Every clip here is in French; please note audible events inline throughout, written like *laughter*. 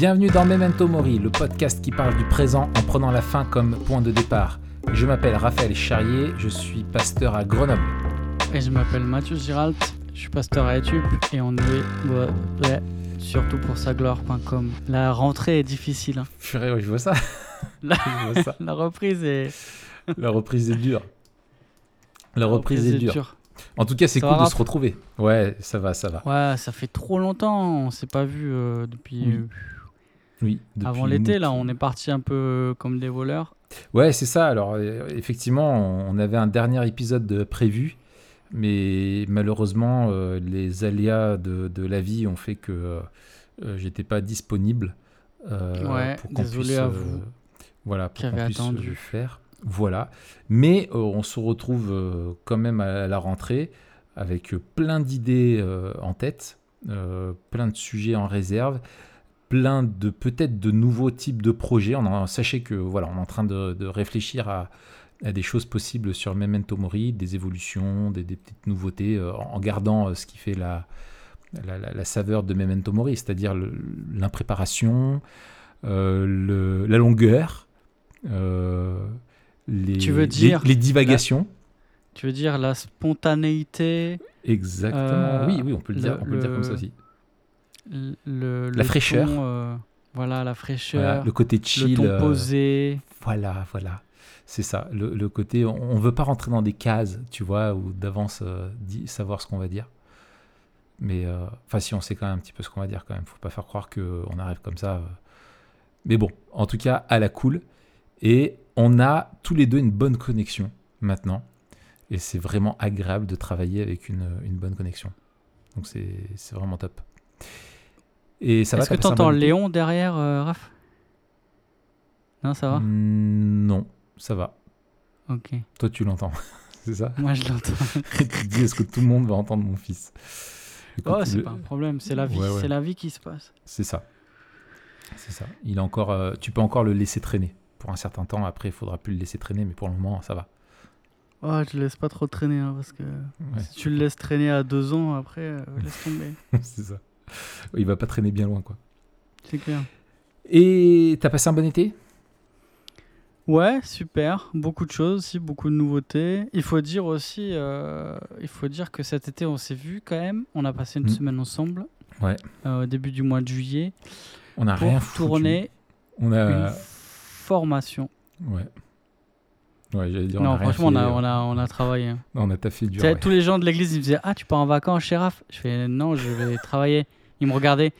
Bienvenue dans Memento Mori, le podcast qui parle du présent en prenant la fin comme point de départ. Je m'appelle Raphaël Charrier, je suis pasteur à Grenoble. Et je m'appelle Mathieu Giralt, je suis pasteur à Etup et on est ouais, surtout pour sagloire.com. La rentrée est difficile. Hein. Purée, je vois ça. *laughs* La, *laughs* Je vois ça. la reprise est, La reprise est dure. La reprise, est dure. dure. En tout cas, c'est cool de se retrouver. Ouais, ça va, ça va. Ouais, ça fait trop longtemps, on s'est pas vu euh, depuis Oui, euh, Oui. avant l'été là, on est parti un peu comme des voleurs. Ouais, c'est ça. Alors, euh, effectivement, on avait un dernier épisode de prévu, mais malheureusement, euh, les aléas de, de la vie ont fait que euh, euh, j'étais pas disponible. euh, Ouais, pour désolé puisse, à euh, vous Voilà, pour qu'on avez puisse attendu. le faire. Voilà. Mais euh, on se retrouve euh, quand même à la rentrée avec euh, plein d'idées euh, en tête, euh, plein de sujets en réserve, plein de peut-être de nouveaux types de projets. On en, sachez que voilà, on est en train de, de réfléchir à, à des choses possibles sur Memento Mori, des évolutions, des, des petites nouveautés, euh, en gardant euh, ce qui fait la, la, la- la saveur de Memento Mori, c'est-à-dire l'impréparation, euh, la longueur, les, Tu veux les- dire les, divagations. Tu veux dire la spontanéité, Exactement. Oui, oui, on peut le, dire, le- on peut le dire comme ça aussi. Le, le La fraîcheur. ton, euh, voilà, la fraîcheur, Voilà, le côté le chill. ton euh, posé. Voilà, voilà. C'est ça. Le, le côté, on ne veut pas rentrer dans des cases, tu vois, ou d'avance euh, savoir ce qu'on va dire. Mais, enfin, si on sait quand même un petit peu ce qu'on va dire, quand même. Faut pas faire croire qu'on arrive comme ça. Mais bon, en tout cas, à la cool. Et on a tous les deux une bonne connexion maintenant. Et c'est vraiment agréable de travailler avec une, une bonne connexion. Donc c'est c'est vraiment top. Et ça va Est-ce que bon été Léon derrière, euh, Raph? Non, ça va? Mm, Non, ça va. Ok. Toi, tu l'entends. *laughs* c'est ça? Moi, je l'entends. *laughs* Et tu te dis, est-ce que tout le monde va entendre mon fils? Écoute, Oh, c'est le- pas un problème, c'est la vie, Ouais, ouais. c'est la vie qui se passe. C'est ça. C'est ça. Il a encore, euh, tu peux encore le laisser traîner pour un certain temps. Après, il faudra plus le laisser traîner, mais pour le moment, ça va. Oh, je le laisse pas trop traîner, hein, parce que Ouais, si tu le laisses traîner à deux ans, après, euh, laisse tomber. *laughs* c'est ça. Il va pas traîner bien loin, quoi. C'est clair. Et t'as passé un bon été? Ouais, super. Beaucoup de choses aussi, beaucoup de nouveautés. Il faut dire aussi, euh, il faut dire que cet été, on s'est vu quand même. On a passé une Mm. semaine ensemble. Ouais. euh, au début du mois de juillet. On a pour rien tourner On une a. formation. Ouais. Ouais, j'allais dire. on a non, franchement, on a, on, a, on a travaillé. hein. non, on a taffé dur. Ouais. Tous les gens de l'église, ils me disaient Ah, tu pars en vacances Raph Je fais Non, je vais *laughs* travailler. Ils me regardaient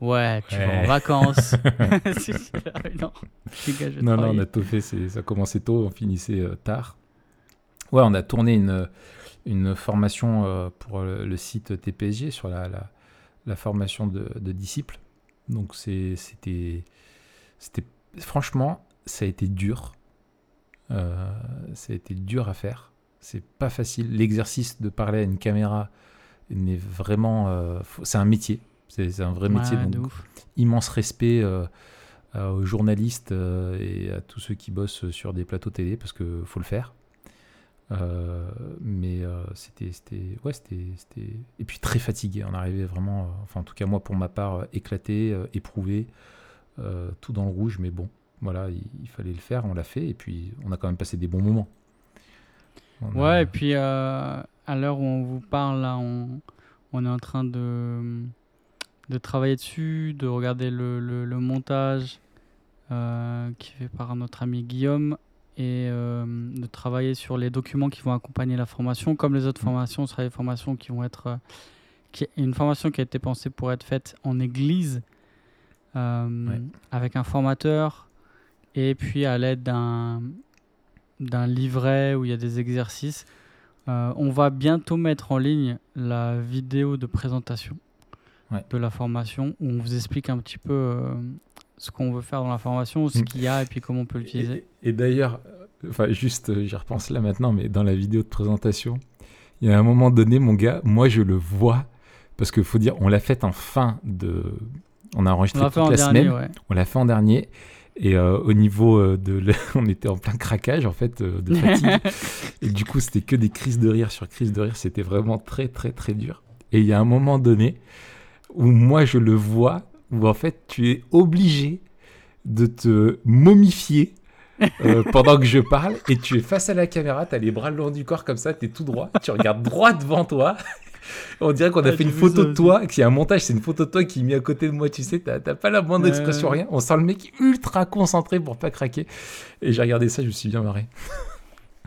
Ouais, tu vas en Ouais. vacances. *laughs* *laughs* Ah, non, gars, je Non, non, on a tout fait. Ça commençait tôt, on finissait euh, tard. Ouais, on a tourné une, une formation euh, pour le, le site TPSG sur la, la, la formation de, de disciples. Donc, c'était. c'était Franchement, ça a été dur. Euh, ça a été dur à faire. C'est pas facile. L'exercice de parler à une caméra n'est vraiment. euh, c'est un métier. C'est un vrai métier. Ouais, donc de ouf. immense respect euh, aux journalistes euh, et à tous ceux qui bossent sur des plateaux télé parce que faut le faire. Mais c'était, c'était, ouais, c'était, et puis très fatigué. On arrivait vraiment, enfin en tout cas moi pour ma part, éclaté, éprouvé, tout dans le rouge. Mais bon, voilà, il, il fallait le faire, on l'a fait et puis on a quand même passé des bons moments. On a- Ouais, et puis à l'heure où on vous parle, là, on, on est en train de, de travailler dessus, de regarder le, le- le montage euh, qui est fait par notre ami Guillaume et euh, de travailler sur les documents qui vont accompagner la formation. Comme les autres Mm. formations, ce sera des formations qui vont être. euh, qui, une formation qui a été pensée pour être faite en église Ouais. avec un formateur et puis à l'aide d'un d'un livret où il y a des exercices. Euh, on va bientôt mettre en ligne la vidéo de présentation Ouais. de la formation où on vous explique un petit peu euh, ce qu'on veut faire dans la formation, ce qu'il y a et puis comment on peut l'utiliser. Et, et d'ailleurs, euh, enfin juste, j'y repense là maintenant, mais dans la vidéo de présentation, il y a un moment donné, mon gars, moi je le vois, parce qu'il faut dire, on l'a fait en fin de... On a On enregistré fait toute en la dernier, semaine, ouais. on l'a fait en dernier, et euh, au niveau euh, de... le- *laughs* on était en plein craquage, en fait, euh, de fatigue, *laughs* et du coup c'était que des crises de rire sur crises de rire, c'était vraiment très très très dur. Et il y a un moment donné où moi je le vois où en fait tu es obligé de te momifier euh, *laughs* pendant que je parle et tu es face à la caméra, tu as les bras le long du corps comme ça, tu es tout droit, tu regardes droit devant toi. *laughs* On dirait qu'on a Ah, fait une photo de toi, qu'il y a un montage, c'est une photo de toi qui est mis à côté de moi, tu sais, t'as pas la moindre expression, rien. On sent le mec ultra concentré pour pas craquer. Et j'ai regardé ça, je me suis bien marré. *laughs*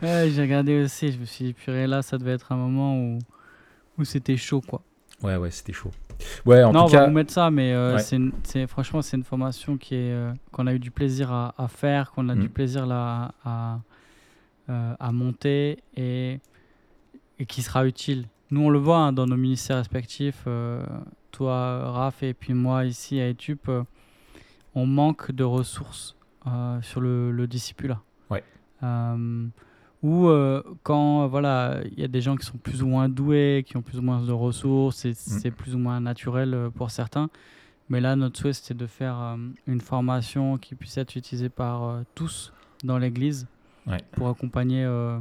Ouais, j'ai regardé aussi, je me suis dit, purée, là, ça devait être un moment où, où c'était chaud, quoi. Ouais, ouais, c'était chaud. Ouais, en non, on tout va cas, vous mettre ça, mais euh, Ouais. c'est une- c'est franchement, c'est une formation qui est euh, qu'on a eu du plaisir à, à faire, qu'on a Mm. du plaisir là à, euh, à monter et, et qui sera utile. Nous, on le voit hein, dans nos ministères respectifs, euh, toi, Raph, et puis moi ici à Etup, euh, on manque de ressources euh, sur le, le discipulat. Ouais. Ou quand voilà, il y a des gens qui sont plus ou moins doués, qui ont plus ou moins de ressources, c'est c'est plus ou moins naturel pour certains. Mais là, notre souhait, c'était de faire euh, une formation qui puisse être utilisée par euh, tous dans l'Église Ouais. pour accompagner euh,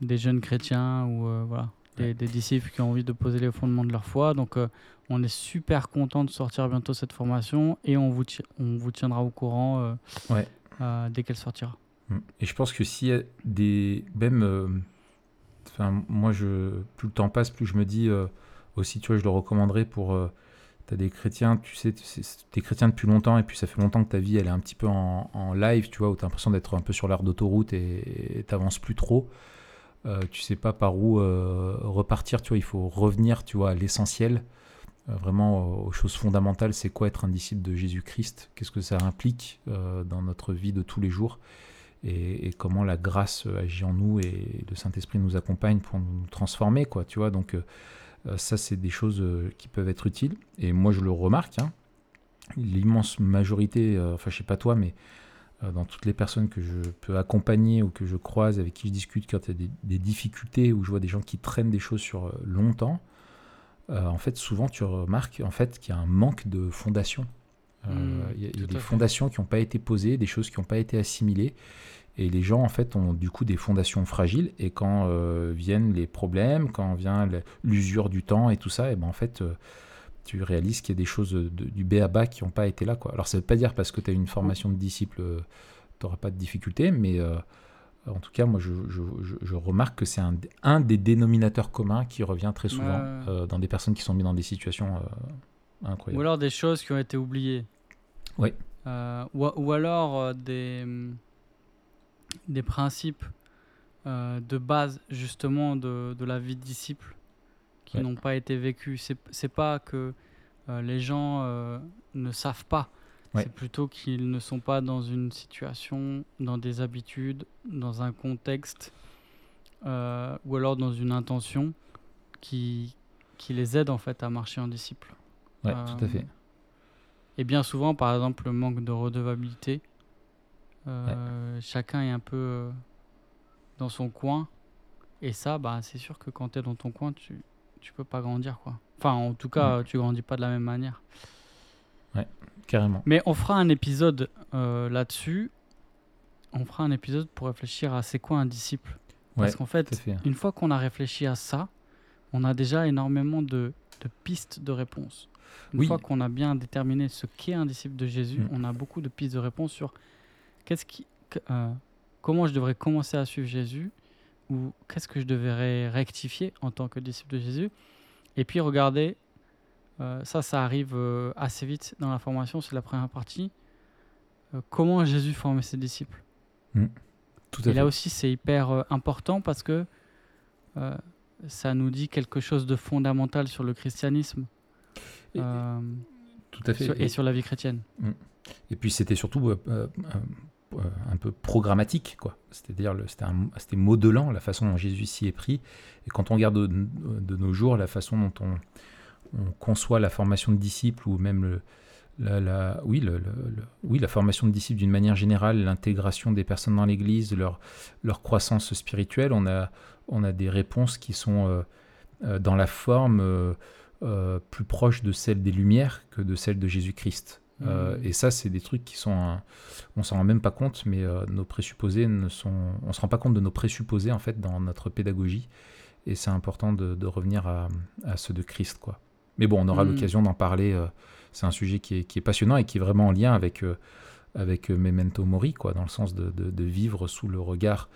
des jeunes chrétiens ou voilà, des, disciples qui ont envie de poser les fondements de leur foi. Donc, euh, on est super content de sortir bientôt cette formation et on vous, on vous tiendra au courant euh, Ouais. euh, dès qu'elle sortira. Mm. Et je pense que s'il y a des. Même. Enfin, moi, je, plus le temps passe, plus je me dis aussi, tu vois, je le recommanderais pour. euh, T'as des chrétiens, tu sais, tu es chrétien depuis longtemps et puis ça fait longtemps que ta vie elle est un petit peu en, en live, tu vois, où tu as l'impression d'être un peu sur l'air d'autoroute et t'avances plus trop. Euh, tu sais pas par où euh, repartir, tu vois, il faut revenir, tu vois, à l'essentiel, euh, vraiment aux, aux choses fondamentales. C'est quoi être un disciple de Jésus-Christ? Qu'est-ce que ça implique euh, dans notre vie de tous les jours? Et, comment la grâce agit en nous et le Saint-Esprit nous accompagne pour nous transformer, quoi, tu vois? Donc, euh, euh, ça, c'est des choses euh, qui peuvent être utiles. Et moi, je le remarque, hein, l'immense majorité, euh, enfin, je sais pas toi, mais euh, dans toutes les personnes que je peux accompagner ou que je croise, avec qui je discute quand il y a des, des difficultés, ou je vois des gens qui traînent des choses sur euh, longtemps, euh, en fait, souvent, tu remarques en fait, qu'il y a un manque de fondation. Euh, Mmh, Il y a, y des fondations qui n'ont pas été posées, des choses qui n'ont pas été assimilées. Et les gens, en fait, ont du coup des fondations fragiles. Et quand euh, viennent les problèmes, quand vient l'usure du temps et tout ça, et ben en fait, euh, tu réalises qu'il y a des choses de- du B à bas qui n'ont pas été là. Quoi. Alors, ça ne veut pas dire parce que tu as une formation de disciple, tu n'auras pas de difficulté, mais euh, en tout cas, moi, je, je- je- je remarque que c'est un, un des dénominateurs communs qui revient très souvent Ouais. euh, dans des personnes qui sont mises dans des situations euh, incroyables. Ou alors des choses qui ont été oubliées. Oui. Euh, ou, ou alors euh, des, des principes euh, de base justement de, de la vie de disciple qui Ouais. n'ont pas été vécus. C'est, pas que euh, les gens euh, ne savent pas. Ouais. C'est plutôt qu'ils ne sont pas dans une situation, dans des habitudes, dans un contexte euh, ou alors dans une intention qui, qui les aide en fait à marcher en disciple. Ouais, tout à fait. Et bien souvent, par exemple, le manque de redevabilité. Chacun est un peu dans son coin. Et ça, bah, c'est sûr que quand tu es dans ton coin, tu tu peux pas grandir. quoi. Enfin, en tout cas, tu grandis pas de la même manière. Carrément. Mais on fera un épisode euh, là-dessus. On fera un épisode pour réfléchir à c'est quoi un disciple. Parce Ouais, qu'en fait, fait. une fois qu'on a réfléchi à ça, on a déjà énormément de, de pistes de réponses. Une Oui. fois qu'on a bien déterminé ce qu'est un disciple de Jésus, Mm. on a beaucoup de pistes de réponses sur qu'est-ce qui, euh, comment je devrais commencer à suivre Jésus ou qu'est-ce que je devrais rectifier en tant que disciple de Jésus. Et puis regardez, euh, ça, ça arrive euh, assez vite dans la formation, c'est la première partie. Euh, comment Jésus formait ses disciples Tout à et fait. là aussi, c'est hyper important parce que ça nous dit quelque chose de fondamental sur le christianisme Et- tout à fait. sur- et sur la vie chrétienne. Et puis c'était surtout un peu programmatique, quoi. C'est-à-dire c'était modelant la façon dont Jésus s'y est pris. Et quand on regarde de, nos jours la façon dont on, on conçoit la formation de disciples ou même le, la, la- oui, le- oui, la formation de disciples d'une manière générale, l'intégration des personnes dans l'Église, leur, leur croissance spirituelle, on a, on a des réponses qui sont euh, euh, dans la forme euh, euh, plus proche de celle des Lumières que de celle de Jésus-Christ. Euh, Mhm. et ça, c'est des trucs qui sont, un- on s'en rend même pas compte, mais euh, nos présupposés ne sont, on se rend pas compte de nos présupposés en fait dans notre pédagogie, et c'est important de, de revenir à, à ceux de Christ, quoi. Mais bon, on aura Mhm. l'occasion d'en parler euh, c'est un sujet qui est, qui est, passionnant et qui est vraiment en lien avec, avec Memento Mori, quoi, dans le sens de, de, de vivre sous le regard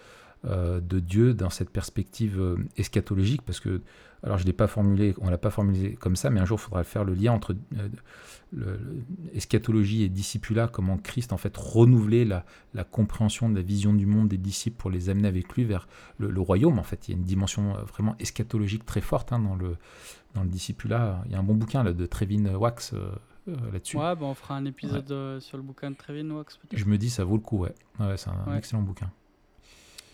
de Dieu dans cette perspective eschatologique, parce que alors je l'ai pas formulé, on l'a pas formulé comme ça, mais un jour il faudra faire le lien entre euh, eschatologie et discipula, comment Christ en fait renouvelait la, la, compréhension de la vision du monde des disciples pour les amener avec lui vers le, royaume. En fait, il y a une dimension euh, vraiment eschatologique très forte hein, dans le dans le discipula. Il y a un bon bouquin là, de Trevin Wax. Euh, là-dessus. Ouais, bah, on fera un épisode sur le bouquin de Trevin Wax. Je me dis, ça vaut le coup, ouais. ouais c'est un, excellent bouquin.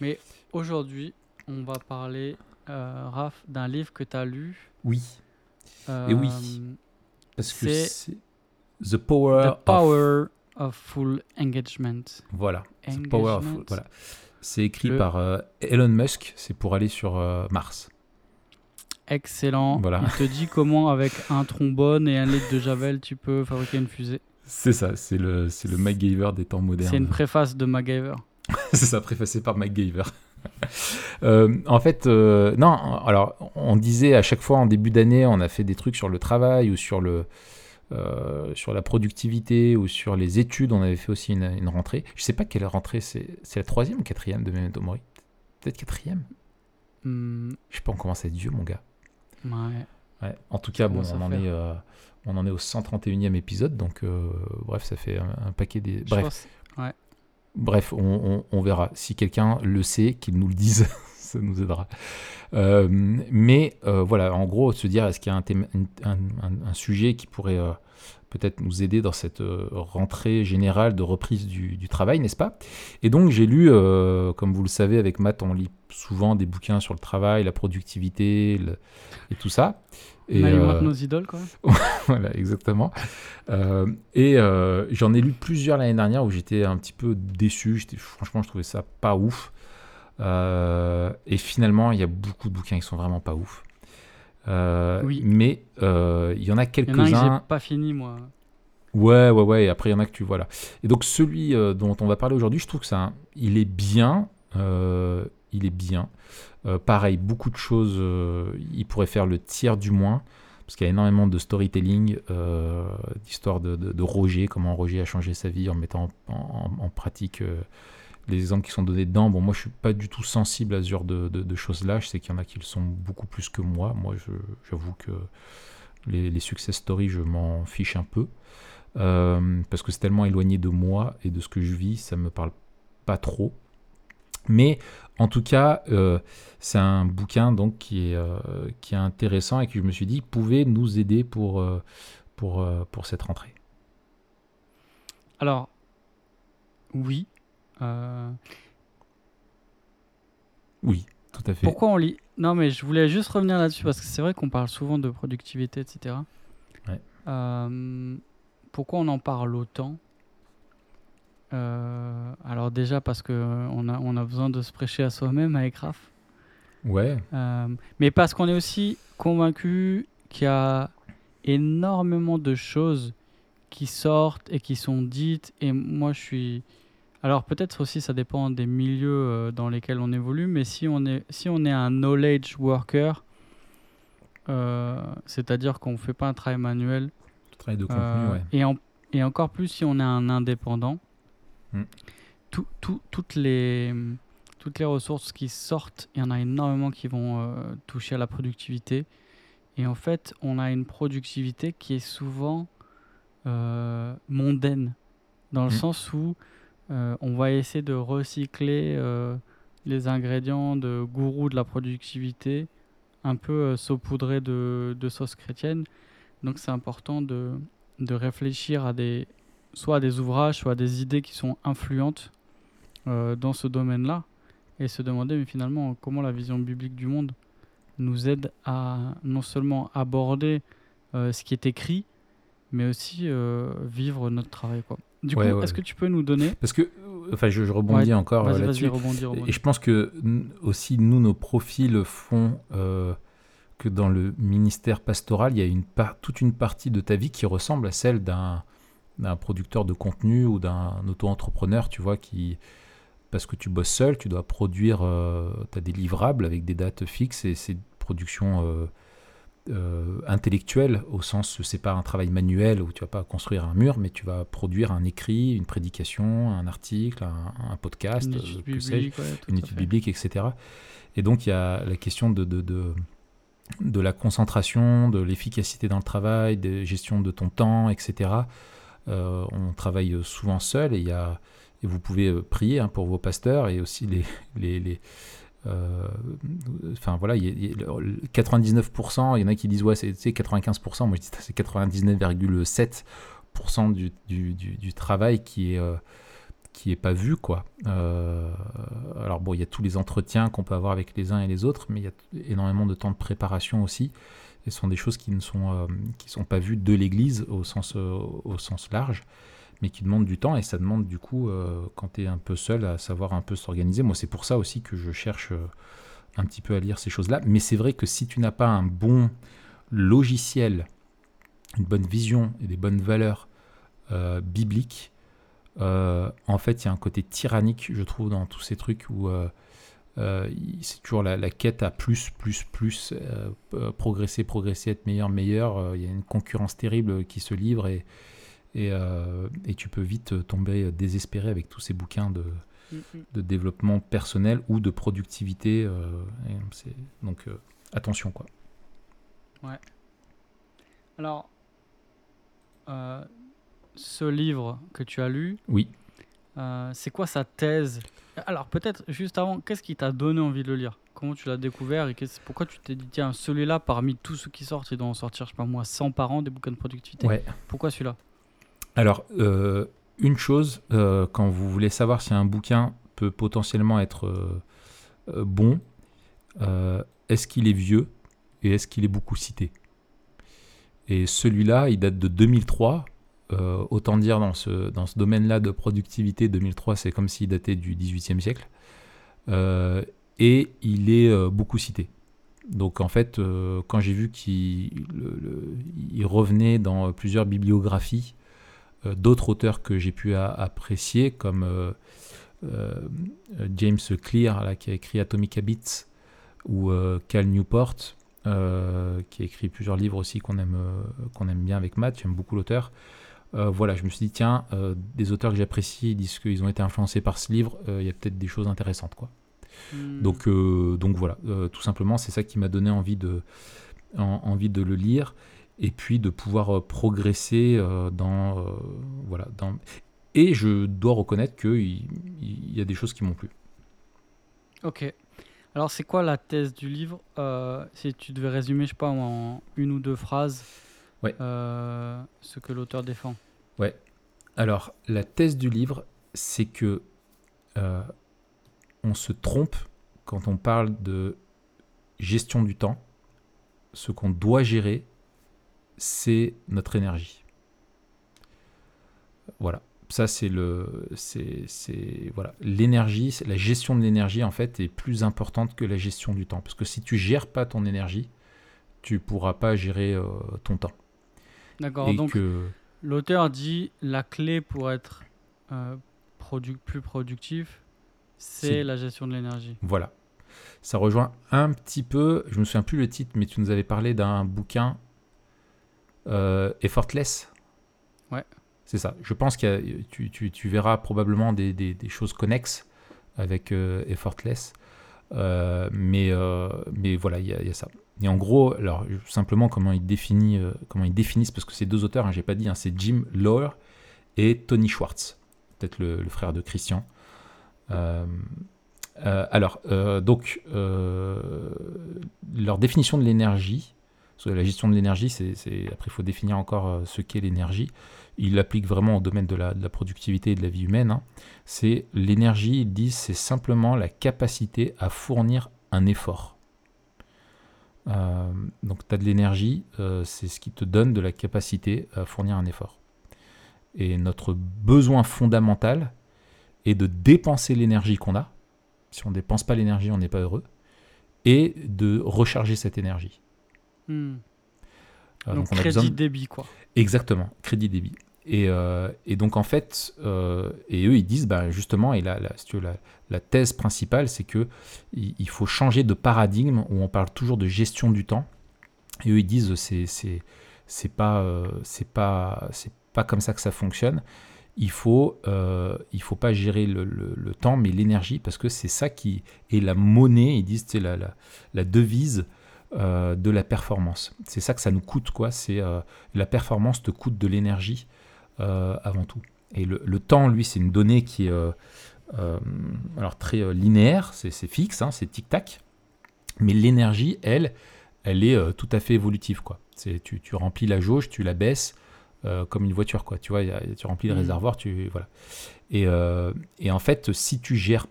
Mais aujourd'hui, on va parler euh, Raph, d'un livre que tu as lu. Oui. Et oui. Euh, Parce que c'est The Power, The Power of... Full Engagement. Voilà. The Power of Full. Voilà. C'est écrit par euh, Elon Musk. C'est pour aller sur Mars. Excellent. Voilà. Il te dit comment, avec un trombone et un litre de javel, tu peux fabriquer une fusée. C'est ça. C'est le, c'est le MacGyver des temps modernes. C'est une préface de MacGyver. *laughs* c'est ça, préfacé par MacGyver. *laughs* Euh, en fait, euh, non, alors on disait à chaque fois en début d'année, on a fait des trucs sur le travail ou sur, le, euh, sur la productivité ou sur les études. On avait fait aussi une, rentrée. Je sais pas quelle rentrée c'est. C'est la troisième ou quatrième de Memento Mori Peut-être quatrième? Hmm. Je sais pas, on commence à être vieux, mon gars. Ouais. En tout cas, bon, on en, est, on en est au 131e épisode, donc bref, ça fait un, paquet des. Bref. ouais. Bref, on, verra. Si quelqu'un le sait, qu'il nous le dise, *laughs* ça nous aidera. Euh, mais euh, voilà, en gros, se dire, est-ce qu'il y a un, sujet qui pourrait euh, peut-être nous aider dans cette rentrée générale de reprise du, travail, n'est-ce pas? Et donc, j'ai lu, comme vous le savez, avec Matt, on lit souvent des bouquins sur le travail, la productivité et tout ça. Et, euh, nos idoles, quoi. *laughs* voilà, exactement. Euh, et euh, j'en ai lu plusieurs l'année dernière où j'étais un petit peu déçu. Franchement, je trouvais ça pas ouf. et finalement, il y a beaucoup de bouquins qui sont vraiment pas ouf. oui. Mais il y en a quelques-uns. Il y en a pas fini, moi. Ouais, ouais, ouais. Et après, il y en a que tu vois là. Et donc, celui dont on va parler aujourd'hui, je trouve que ça, il est bien. il est bien. Euh, pareil, beaucoup de choses, euh, il pourrait faire le tiers du moins, parce qu'il y a énormément de storytelling, euh, d'histoire de, Roger, comment Roger a changé sa vie en mettant en, pratique les exemples qui sont donnés dedans. Bon, moi, je suis pas du tout sensible à ce genre de, choses-là. Je sais qu'il y en a qui le sont beaucoup plus que moi. Moi, j'avoue que les, les, success stories, je m'en fiche un peu. parce que c'est tellement éloigné de moi et de ce que je vis, ça me parle pas trop. Mais en tout cas, euh, c'est un bouquin donc qui est, euh, qui est intéressant et que je me suis dit pouvait nous aider pour, euh, pour, pour cette rentrée. Alors, oui. Oui, tout à fait. Pourquoi on lit? Non, mais je voulais juste revenir là-dessus parce que c'est vrai qu'on parle souvent de productivité, etc. pourquoi on en parle autant? Euh, alors déjà parce que euh, on a, on a besoin de se prêcher à soi-même avec Raph. Ouais. Euh, mais parce qu'on est aussi convaincu qu'il y a énormément de choses qui sortent et qui sont dites. Et moi, je suis. Alors peut-être aussi ça dépend des milieux dans lesquels on évolue, mais si on est, si on est un knowledge worker, c'est-à-dire qu'on ne fait pas un travail manuel, travail de contenu, ouais. et, en, et encore plus si on est un indépendant, Mm. toutes, les, toutes les ressources qui sortent, il y en a énormément qui vont euh, toucher à la productivité. Et en fait, on a une productivité qui est souvent euh, mondaine, dans le mm. sens où euh, on va essayer de recycler les ingrédients de gourou de la productivité, un peu saupoudrés de, de sauce chrétienne. Donc c'est important de, de réfléchir à des, soit des ouvrages, soit des idées qui sont influentes euh, dans ce domaine-là, et se demander mais finalement comment la vision biblique du monde nous aide à non seulement aborder euh, ce qui est écrit, mais aussi euh, vivre notre travail. Quoi. Du coup, est-ce que tu peux nous donner Parce que, enfin, je, rebondis encore là-dessus. Et je pense que aussi nous, nos profils font que dans le ministère pastoral, il y a une toute une partie de ta vie qui ressemble à celle d'un d'un producteur de contenu ou d'un auto-entrepreneur, tu vois, qui, parce que tu bosses seul, tu dois produire, euh, tu as des livrables avec des dates fixes et c'est une production euh, euh, intellectuel, au sens c'est pas un travail manuel où tu vas pas construire un mur, mais tu vas produire un écrit, une prédication, un article, un, podcast, Une euh, étude ouais, une biblique, etc. Et donc il y a la question de, de, de, de la concentration, de l'efficacité dans le travail, de gestion de ton temps, etc. Euh, on travaille souvent seul et, y a, et vous pouvez euh, prier hein, pour vos pasteurs et aussi les... *laughs* les, les euh, enfin voilà, il y a- y a le- 99%, il y en a qui disent ouais c'est c'est 95%, moi je dis c'est 99,7% du, du, du, travail qui est, qui est pas vu quoi. Alors bon, il y a tous les entretiens qu'on peut avoir avec les uns et les autres, mais il y a énormément de temps de préparation aussi. Et ce sont des choses qui ne sont, euh, qui sont pas vues de l'Église au sens, euh, au sens large, mais qui demandent du temps et ça demande du coup, euh, quand tu es un peu seul, à savoir un peu s'organiser. Moi, c'est pour ça aussi que je cherche un petit peu à lire ces choses-là. Mais c'est vrai que si tu n'as pas un bon logiciel, une bonne vision et des bonnes valeurs bibliques, en fait, il y a un côté tyrannique, je trouve, dans tous ces trucs où euh, c'est toujours la, la quête à plus, plus, plus, euh, euh, progresser, progresser, être meilleur, meilleur. Il y a une concurrence terrible qui se livre et, et, et tu peux vite tomber désespéré avec tous ces bouquins de, Mm, de développement personnel ou de productivité. donc attention quoi. Alors, euh, ce livre que tu as lu, Oui. euh, c'est quoi sa thèse? Alors, peut-être juste avant, qu'est-ce qui t'a donné envie de le lire? Comment tu l'as découvert et pourquoi tu t'es dit, tiens, celui-là, parmi tous ceux qui sortent, il doit en sortir, je sais pas moi, 100 par an des bouquins de productivité? Ouais. Pourquoi celui-là? Alors, euh, une chose, euh, quand vous voulez savoir si un bouquin peut potentiellement être euh, bon, est-ce qu'il est vieux et est-ce qu'il est beaucoup cité? Et celui-là, il date de 2003. Euh, autant dire dans ce, domaine-là de productivité, 2003, c'est comme s'il datait du 18e siècle. Euh, et il est euh, beaucoup cité. Donc en fait, quand j'ai vu qu'il revenait dans plusieurs bibliographies, d'autres auteurs que j'ai pu apprécier, comme James Clear, qui a écrit Atomic Habits, ou Cal Newport, qui a écrit plusieurs livres aussi qu'on aime, qu'on aime bien avec Matt, j'aime beaucoup l'auteur. Euh, voilà, je me suis dit, tiens, euh, des auteurs que j'apprécie disent qu'ils ont été influencés par ce livre, euh, il y a peut-être des choses intéressantes. Quoi. Hmm. Donc, donc voilà, tout simplement, c'est ça qui m'a donné envie de, en- envie de le lire et puis de pouvoir progresser dans, voilà, dans. Et je dois reconnaître qu'il il il y a des choses qui m'ont plu. Ok. Alors, c'est quoi la thèse du livre? Si tu devais résumer, je sais pas, en une ou deux phrases, Ouais. euh, ce que l'auteur défend. Ouais. Alors, la thèse du livre, c'est que euh, on se trompe quand on parle de gestion du temps. Ce qu'on doit gérer, c'est notre énergie. Voilà. Ça, c'est le, c'est, c'est- voilà, l'énergie, la gestion de l'énergie en fait est plus importante que la gestion du temps, parce que si tu gères pas ton énergie, tu pourras pas gérer euh, ton temps. D'accord. Donc, que l'auteur dit la clé pour être euh, produ- plus productif, c'est la gestion de l'énergie. Voilà. Ça rejoint un petit peu, je me souviens plus le titre, mais tu nous avais parlé d'un bouquin euh, Effortless. Ouais. C'est ça. Je pense que tu, tu- tu verras probablement des, des- des choses connexes avec euh, Effortless. Mais, mais voilà, il y, a- il y a ça. Et en gros, alors simplement comment ils, définissent, euh, comment ils définissent, parce que c'est deux auteurs, hein, j'ai pas dit, hein, c'est Jim Lohr et Tony Schwartz, peut-être le, frère de Christian. Euh, euh, alors, donc, leur définition de l'énergie, la gestion de l'énergie, c'est, après, il faut définir encore ce qu'est l'énergie. Ils l'appliquent vraiment au domaine de la, de la productivité et de la vie humaine. hein. C'est l'énergie, ils disent, c'est simplement la capacité à fournir un effort. Euh, donc, tu as de l'énergie, euh, c'est ce qui te donne de la capacité à fournir un effort. Et notre besoin fondamental est de dépenser l'énergie qu'on a. Si on ne dépense pas l'énergie, on n'est pas heureux. Et de recharger cette énergie. Hmm. Euh, Donc, on a crédit besoin de- débit, quoi. Exactement, crédit débit. Et, euh, et donc en fait, euh, et eux ils disent bah, justement, et la, la, si tu veux, la, thèse principale, c'est que il, faut changer de paradigme où on parle toujours de gestion du temps Et eux, ils disent c'est c'est c'est pas euh, c'est pas c'est pas comme ça que ça fonctionne. Il faut il faut pas gérer le, le- temps, mais l'énergie, parce que c'est ça qui est la monnaie. Ils disent c'est la, la devise de la performance. C'est ça que ça nous coûte quoi. C'est la performance te coûte de l'énergie avant tout. Et le, le temps, lui, c'est une donnée qui est euh, euh, alors très euh, linéaire, c'est fixe, hein, c'est tic-tac. Mais l'énergie, elle, elle est euh, tout à fait évolutive. Quoi. C'est, tu, tu remplis la jauge, tu la baisses euh, comme une voiture. Quoi. Tu vois, il y a- tu remplis le Mhm. réservoir, tu, voilà. Et, euh, et en fait, si tu gères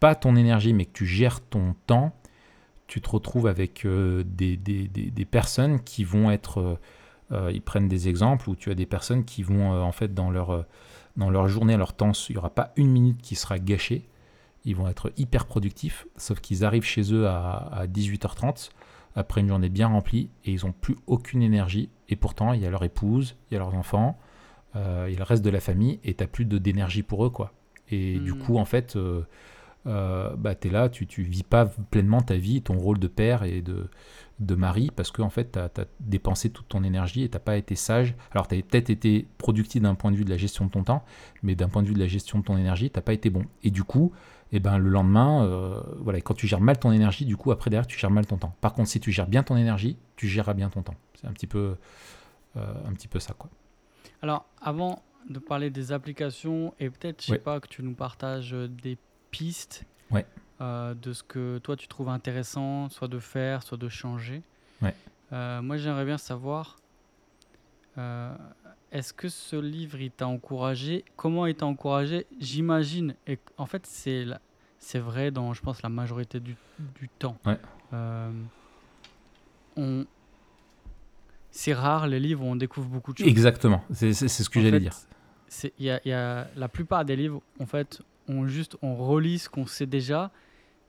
pas ton énergie, mais que tu gères ton temps, tu te retrouves avec euh, des, des- des- des personnes qui vont être... euh, ils prennent des exemples où tu as des personnes qui vont, euh, en fait, dans leur, euh, dans leur journée, leur temps, il n'y aura pas une minute qui sera gâchée. Ils vont être hyper productifs, sauf qu'ils arrivent chez eux à, à 18h30, après une journée bien remplie, et ils n'ont plus aucune énergie. Et pourtant, il y a leur épouse, il y a leurs enfants, euh, il y a le reste de la famille, et tu n'as plus d'énergie pour eux. quoi. Et du Mhm. coup, en fait, euh, euh, bah, tu es là, tu ne vis pas pleinement ta vie, ton rôle de père et de, de mari, parce que en fait, tu as, dépensé toute ton énergie et tu pas été sage. Alors, tu as peut-être été productif d'un point de vue de la gestion de ton temps, mais d'un point de vue de la gestion de ton énergie, tu pas été bon. Et du coup, et ben, le lendemain, euh, voilà, quand tu gères mal ton énergie, du coup, après derrière, tu gères mal ton temps. Par contre, si tu gères bien ton énergie, tu géreras bien ton temps. C'est un petit peu, euh, un petit peu ça, quoi. Alors, avant de parler des applications, et peut-être, je sais pas, que tu nous partages des pistes Ouais. euh, de ce que toi tu trouves intéressant, soit de faire, soit de changer. Ouais. Euh, moi, j'aimerais bien savoir, euh, est-ce que ce livre, il t'a encouragé? Comment il t'a encouragé? J'imagine, et en fait, c'est c'est vrai dans, je pense, la majorité du, du temps. Ouais. On... C'est rare les livres où on découvre beaucoup de choses. Exactement, c'est ce que j'allais dire. y a, y a- la plupart des livres, en fait, on juste on relit ce qu'on sait déjà,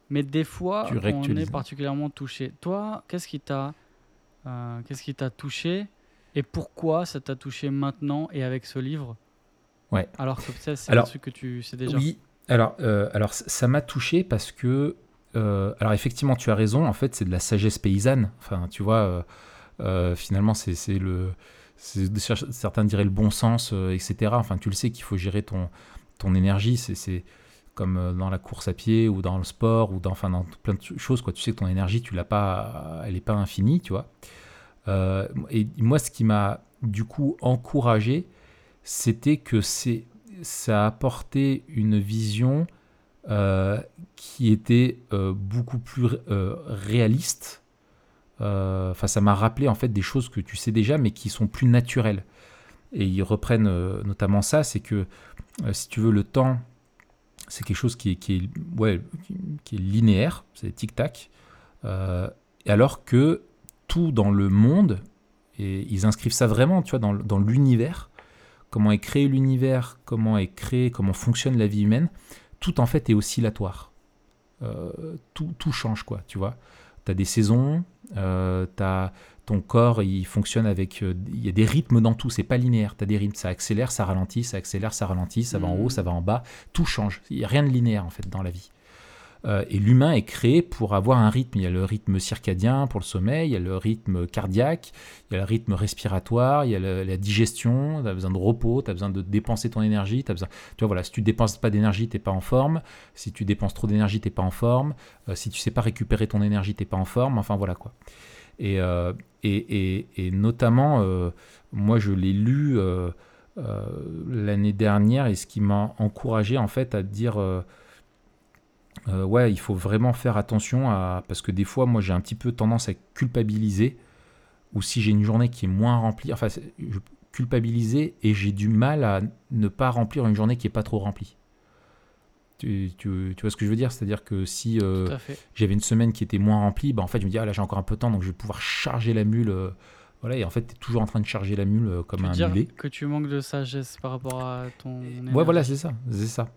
mais des fois, Tu on est particulièrement touché. Toi, qu'est-ce qui t'a euh, qu'est-ce qui t'a touché et pourquoi ça t'a touché maintenant et avec ce livre? Ouais. Alors que peut-être c'est un truc que tu sais déjà. Oui, alors, euh, alors ça m'a touché parce que, euh, alors effectivement, tu as raison, en fait, c'est de la sagesse paysanne. Enfin, tu vois, finalement, c'est le. Certains diraient le bon sens, euh, etc. Enfin, tu le sais qu'il faut gérer ton, ton énergie. C'est- comme euh, dans la course à pied ou dans le sport ou dans, dans plein de choses. Quoi. Tu sais que ton énergie, tu l'as pas, elle n'est pas infinie, tu vois. Euh, et moi, ce qui m'a du coup encouragé, c'était que c'est ça a apporté une vision euh, qui était euh, beaucoup plus euh, réaliste. Euh, Enfin, ça m'a rappelé en fait des choses que tu sais déjà, mais qui sont plus naturelles. Et ils reprennent euh, notamment ça, c'est que euh, si tu veux le temps, c'est quelque chose qui est, qui est, linéaire, c'est tic-tac. Euh, alors que tout dans le monde, et ils inscrivent ça vraiment, tu vois, dans, dans l'univers, comment est créé l'univers, comment est créé, comment fonctionne la vie humaine, tout en fait est oscillatoire. Euh, tout, tout change, quoi, tu vois. Tu as des saisons, euh, t'as- ton corps, il fonctionne avec... euh, Il y a des rythmes dans tout, c'est pas linéaire. Tu as des rythmes, ça accélère, ça ralentit, ça accélère, ça ralentit, ça va en haut, ça va en bas, tout change. Il n'y a rien de linéaire, en fait, dans la vie. Euh, et l'humain est créé pour avoir un rythme. Il y a le rythme circadien pour le sommeil, il y a le rythme cardiaque, il y a le rythme respiratoire, il y a le- la digestion, tu as besoin de repos, tu as besoin de dépenser ton énergie, tu besoin... Tu vois, voilà, si tu dépenses pas d'énergie, t'es pas en forme. Si tu dépenses trop d'énergie, t'es pas en forme. Euh, si tu sais pas récupérer ton énergie, t'es pas en forme. Enfin, voilà quoi. Et, euh, et, et, et notamment, euh, moi, je l'ai lu euh, l'année dernière et ce qui m'a encouragé en fait à dire... ouais, il faut vraiment faire attention à... Parce que des fois, moi, j'ai un petit peu tendance à culpabiliser. Ou si j'ai une journée qui est moins remplie... Enfin, culpabiliser et j'ai du mal à ne pas remplir une journée qui est pas trop remplie. Tu, tu- tu vois ce que je veux dire? C'est-à-dire que si euh, j'avais une semaine qui était moins remplie, bah en fait, je me dis, ah là, j'ai encore un peu de temps, donc je vais pouvoir charger la mule. euh, voilà, et en fait, tu es toujours en train de charger la mule euh, comme Tu un dire mulet. que tu manques de sagesse par rapport à ton. Ouais, voilà, c'est ça, c'est ça,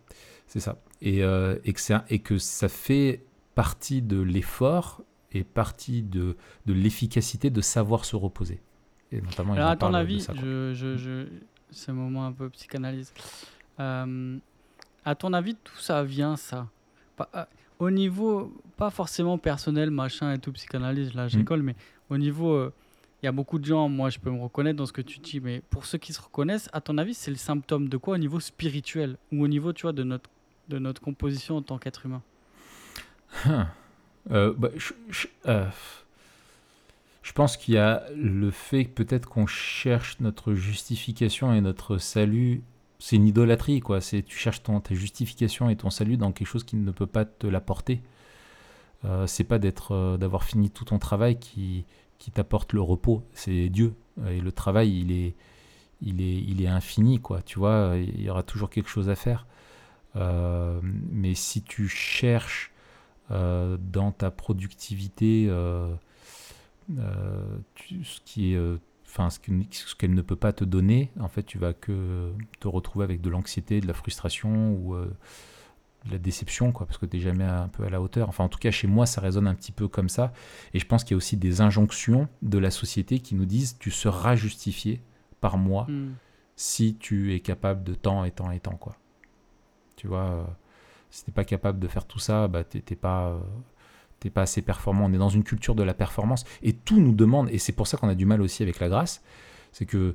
c'est ça. Et, euh, et, que c'est un- et que ça fait partie de l'effort et partie de, de l'efficacité de savoir se reposer. Et notamment, Alors, avis, ça, quoi. je, je, je, ce moment un peu psychanalyse. Euh, à ton avis, tout ça vient, ça Pas- euh, Au niveau, pas forcément personnel, machin et tout, psychanalyse, là, Mm. j'école, mais au niveau euh, il y a beaucoup de gens, moi je peux me reconnaître dans ce que tu dis, mais pour ceux qui se reconnaissent, à ton avis, c'est le symptôme de quoi au niveau spirituel ou au niveau, tu vois, de notre, de notre composition en tant qu'être humain? Euh, bah, euh, je, pense qu'il y a le fait peut-être qu'on cherche notre justification et notre salut. C'est une idolâtrie, quoi. C'est tu cherches ton, ta justification et ton salut dans quelque chose qui ne peut pas te l'apporter. Euh, c'est pas d'être, euh, d'avoir fini tout ton travail qui, qui t'apporte le repos. C'est Dieu. Et le travail, il est, il est, il est infini, quoi. Tu vois, il y aura toujours quelque chose à faire. Euh, mais si tu cherches euh, dans ta productivité euh, ce qui est enfin ce qu'elle ne peut pas te donner, en fait, tu vas que te retrouver avec de l'anxiété, de la frustration ou de la déception, quoi, parce que tu n'es jamais un peu à la hauteur. Enfin, en tout cas, chez moi, ça résonne un petit peu comme ça. Et je pense qu'il y a aussi des injonctions de la société qui nous disent tu seras justifié par moi hmm. si tu es capable de temps et temps et temps, quoi. Tu vois, euh, si t'es pas capable de faire tout ça, bah t'es pas euh, t'es pas assez performant. On est dans une culture de la performance et tout nous demande, et c'est pour ça qu'on a du mal aussi avec la grâce, c'est que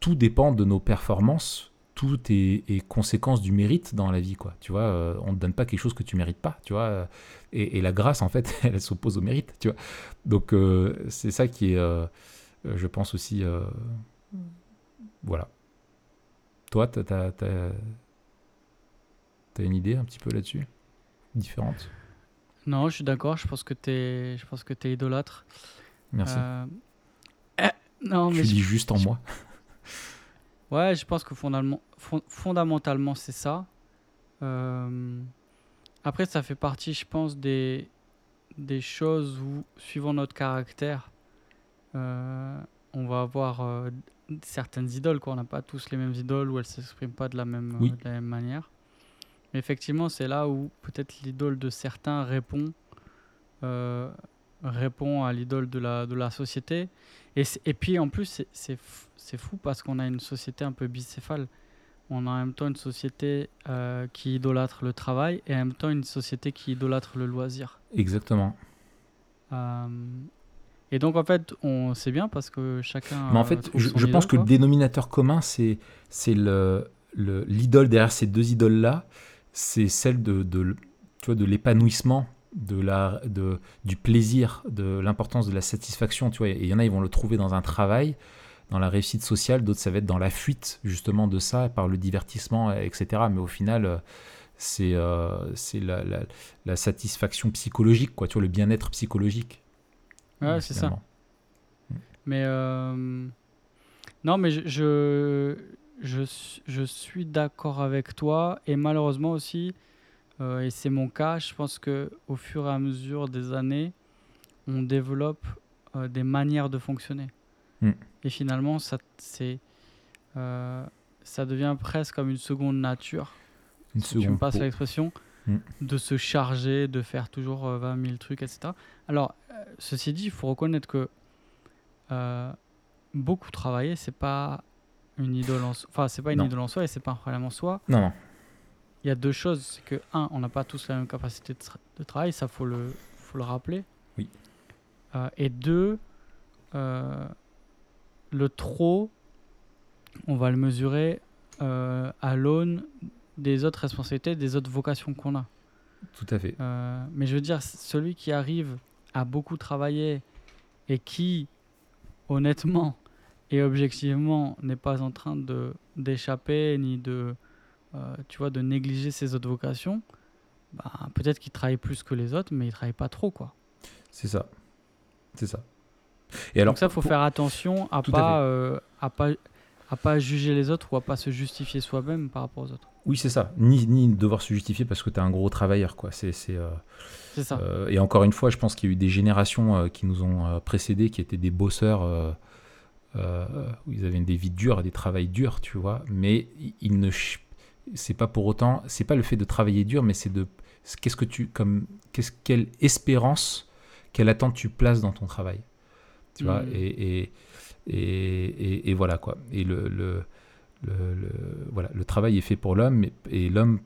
tout dépend de nos performances tout est, conséquence du mérite dans la vie, quoi. Tu vois, euh, on ne donne pas quelque chose que tu mérites pas, tu vois. Et, la grâce, en fait, *laughs* elle, s'oppose au mérite, tu vois. Donc, euh, c'est ça qui est, euh, je pense aussi, voilà. Toi, tu as, une idée un petit peu là-dessus Différente? Non, je suis d'accord. Je pense que tu es, je pense que es idolâtre. Merci. Eh, non, mais dis juste en moi. *laughs* Ouais, je pense que fondamentalement, fondamentalement c'est ça. Euh, après, ça fait partie, je pense, des, des choses où, suivant notre caractère, euh, on va avoir euh, certaines idoles. Quoi. On n'a pas tous les mêmes idoles ou elles ne s'expriment pas de la, même, de la même manière. Mais effectivement, c'est là où peut-être l'idole de certains répond, répond à l'idole de la, de la société. Et, et puis en plus, c'est fou parce qu'on a une société un peu bicéphale. On a en même temps une société euh, qui idolâtre le travail et en même temps une société qui idolâtre le loisir. Exactement. Euh, et donc en fait, on sait bien parce que chacun. Mais en fait, je, pense que le dénominateur commun, c'est l'idole le, l'idole derrière ces deux idoles-là, c'est celle de, de, tu vois, de l'épanouissement de la, de, du plaisir, de l'importance de la satisfaction. Tu vois, et il y en a, ils vont le trouver dans un travail dans la réussite sociale, d'autres ça va être dans la fuite justement de ça, par le divertissement, etc. Mais au final, euh, c'est euh, c'est la, la, satisfaction psychologique, quoi, tu vois, le bien-être psychologique. Ouais, c'est ça. Mais euh, non, mais je, je, je, je suis d'accord avec toi et malheureusement aussi, et c'est mon cas, je pense que au fur et à mesure des années, on développe des manières de fonctionner. Mm. Et finalement, ça, c'est, euh, ça devient presque comme une seconde nature. Une si seconde. Tu me passes l'expression mm. de se charger, de faire toujours 20 euh, 000 trucs, etc. Alors, euh, ceci dit, il faut reconnaître que beaucoup travailler, c'est pas une idole en soi. Enfin, c'est pas une idole en soi et c'est pas un problème en soi. Non. Il y a deux choses. C'est que, un, on n'a pas tous la même capacité de, de, travail, ça, faut le, faut le rappeler. Oui. et deux, le trop, on va le mesurer euh, à l'aune des autres responsabilités, des autres vocations qu'on a. Tout à fait. Euh, mais je veux dire, celui qui arrive à beaucoup travailler et qui, honnêtement et objectivement, n'est pas en train de d'échapper ni de, euh, tu vois, de négliger ses autres vocations, bah, peut-être qu'il travaille plus que les autres, mais il travaille pas trop, quoi. C'est ça. C'est ça. Et alors, Donc ça, faut faire attention à pas, euh, à pas à pas juger les autres ou à pas se justifier soi-même par rapport aux autres. Oui, c'est ça. Ni, ni devoir se justifier parce que tu es un gros travailleur. quoi. C'est euh, ça. Euh, et encore une fois, je pense qu'il y a eu des générations qui nous ont précédés qui étaient des bosseurs où ils avaient des vies dures, des travails durs, tu vois. Mais il ne c'est pas pour autant, c'est pas le fait de travailler dur, mais c'est de qu'est-ce que tu comme qu'est-ce quelle espérance, quelle attente tu places dans ton travail tu vois, mm. et, et, et, et, voilà quoi. Et le, le le, voilà, le travail est fait pour l'homme et, l'homme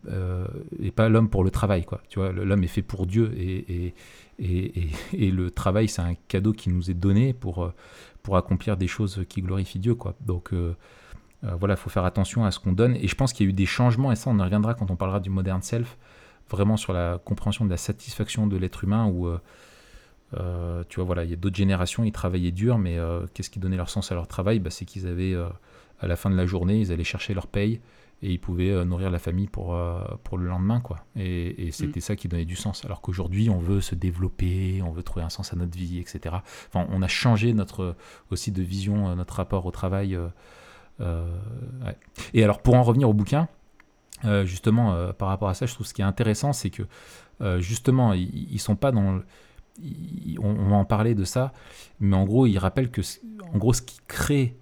n'est pas l'homme pour le travail. Quoi. Tu vois, l'homme est fait pour Dieu et, et, et le travail, c'est un cadeau qui nous est donné pour, pour accomplir des choses qui glorifient Dieu. Quoi. Donc voilà, il faut faire attention à ce qu'on donne. Et je pense qu'il y a eu des changements, et ça, on y reviendra quand on parlera du modern self, vraiment sur la compréhension de la satisfaction de l'être humain où euh, tu vois, voilà, il y a d'autres générations, ils travaillaient dur, mais euh, qu'est-ce qui donnait leur sens à leur travail? Bah, C'est qu'ils avaient, euh, à la fin de la journée, ils allaient chercher leur paye et ils pouvaient nourrir la famille pour, pour le lendemain. quoi. Et, mm. c'était ça qui donnait du sens. Alors qu'aujourd'hui, on veut se développer, on veut trouver un sens à notre vie, etc. Enfin, on a changé notre, aussi de vision, notre rapport au travail. Et alors, pour en revenir au bouquin, justement, par rapport à ça, je trouve ce qui est intéressant, c'est que justement, ils ne sont pas dans on, va en parler de ça, mais en gros, il rappelle que en gros, ce qui crée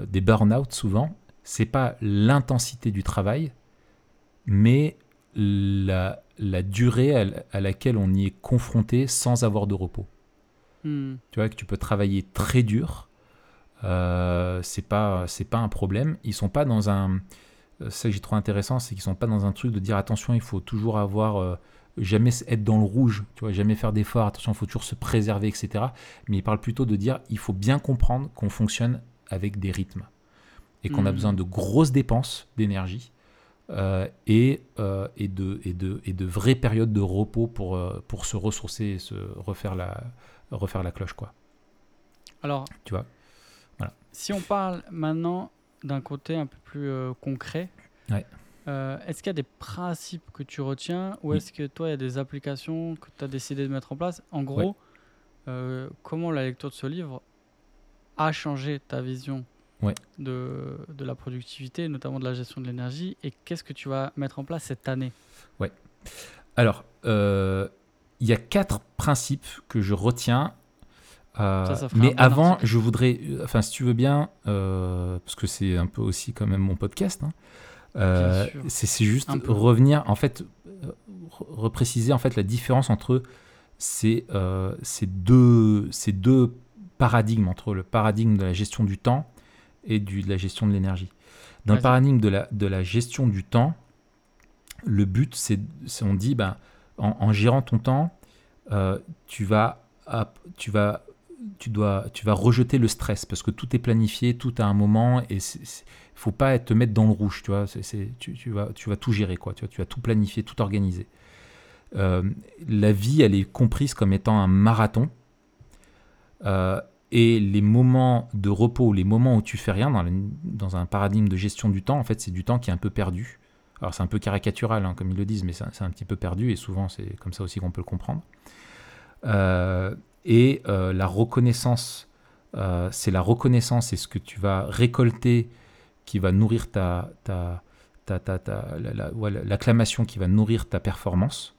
euh, des burn-out souvent, c'est pas l'intensité du travail, mais la, durée à, laquelle on y est confronté sans avoir de repos. Hmm. Tu vois que tu peux travailler très dur, euh, c'est pas c'est pas un problème. Ils sont pas dans un euh, ça que j'ai trouvé intéressant, c'est qu'ils sont pas dans un truc de dire attention, il faut toujours avoir euh, jamais être dans le rouge, tu vois, jamais faire d'efforts, attention, il faut toujours se préserver, etc. Mais il parle plutôt de dire il faut bien comprendre qu'on fonctionne avec des rythmes et qu'on a hmm. besoin de grosses dépenses d'énergie euh, et, euh, et, de, et, de, et de vraies périodes de repos pour, euh, pour se ressourcer et se refaire la, refaire la cloche. Quoi. Alors, tu vois, voilà. si on parle maintenant d'un côté un peu plus concret, ouais. Est-ce qu'il y a des principes que tu retiens ou est-ce que toi, il y a des applications que tu as décidé de mettre en place? En gros, comment la lecture de ce livre a changé ta vision de, de, la productivité, notamment de la gestion de l'énergie, et qu'est-ce que tu vas mettre en place cette année? Ouais. Alors, euh, il y a quatre principes que je retiens. mais avant, je voudrais, enfin, si tu veux bien, parce que c'est un peu aussi quand même mon podcast, hein, euh, c'est juste revenir, en fait, euh, repréciser en fait la différence entre ces, euh, ces, deux, ces deux paradigmes, entre le paradigme de la gestion du temps et du, de la gestion de l'énergie. Dans le paradigme de la, de la gestion du temps, le but, c'est, on dit, ben, en, en, gérant ton temps, tu vas, tu vas tu dois, tu vas rejeter le stress parce que tout est planifié, tout à un moment et il faut pas te mettre dans le rouge, tu vois. Tu, tu, vas, tu vas tout gérer, quoi. Tu, vois, tu vas tout planifier, tout organiser. Euh, la vie, elle est comprise comme étant un marathon. Euh, et les moments de repos, les moments où tu fais rien, dans, dans, un paradigme de gestion du temps, en fait, c'est du temps qui est un peu perdu. Alors, c'est un peu caricatural, hein, comme ils le disent, mais c'est un petit peu perdu, et souvent, c'est comme ça aussi qu'on peut le comprendre. Euh, et euh, la reconnaissance, euh, c'est la reconnaissance, c'est ce que tu vas récolter qui va nourrir ta, ta, ta, ta, l'acclamation qui va nourrir ta performance.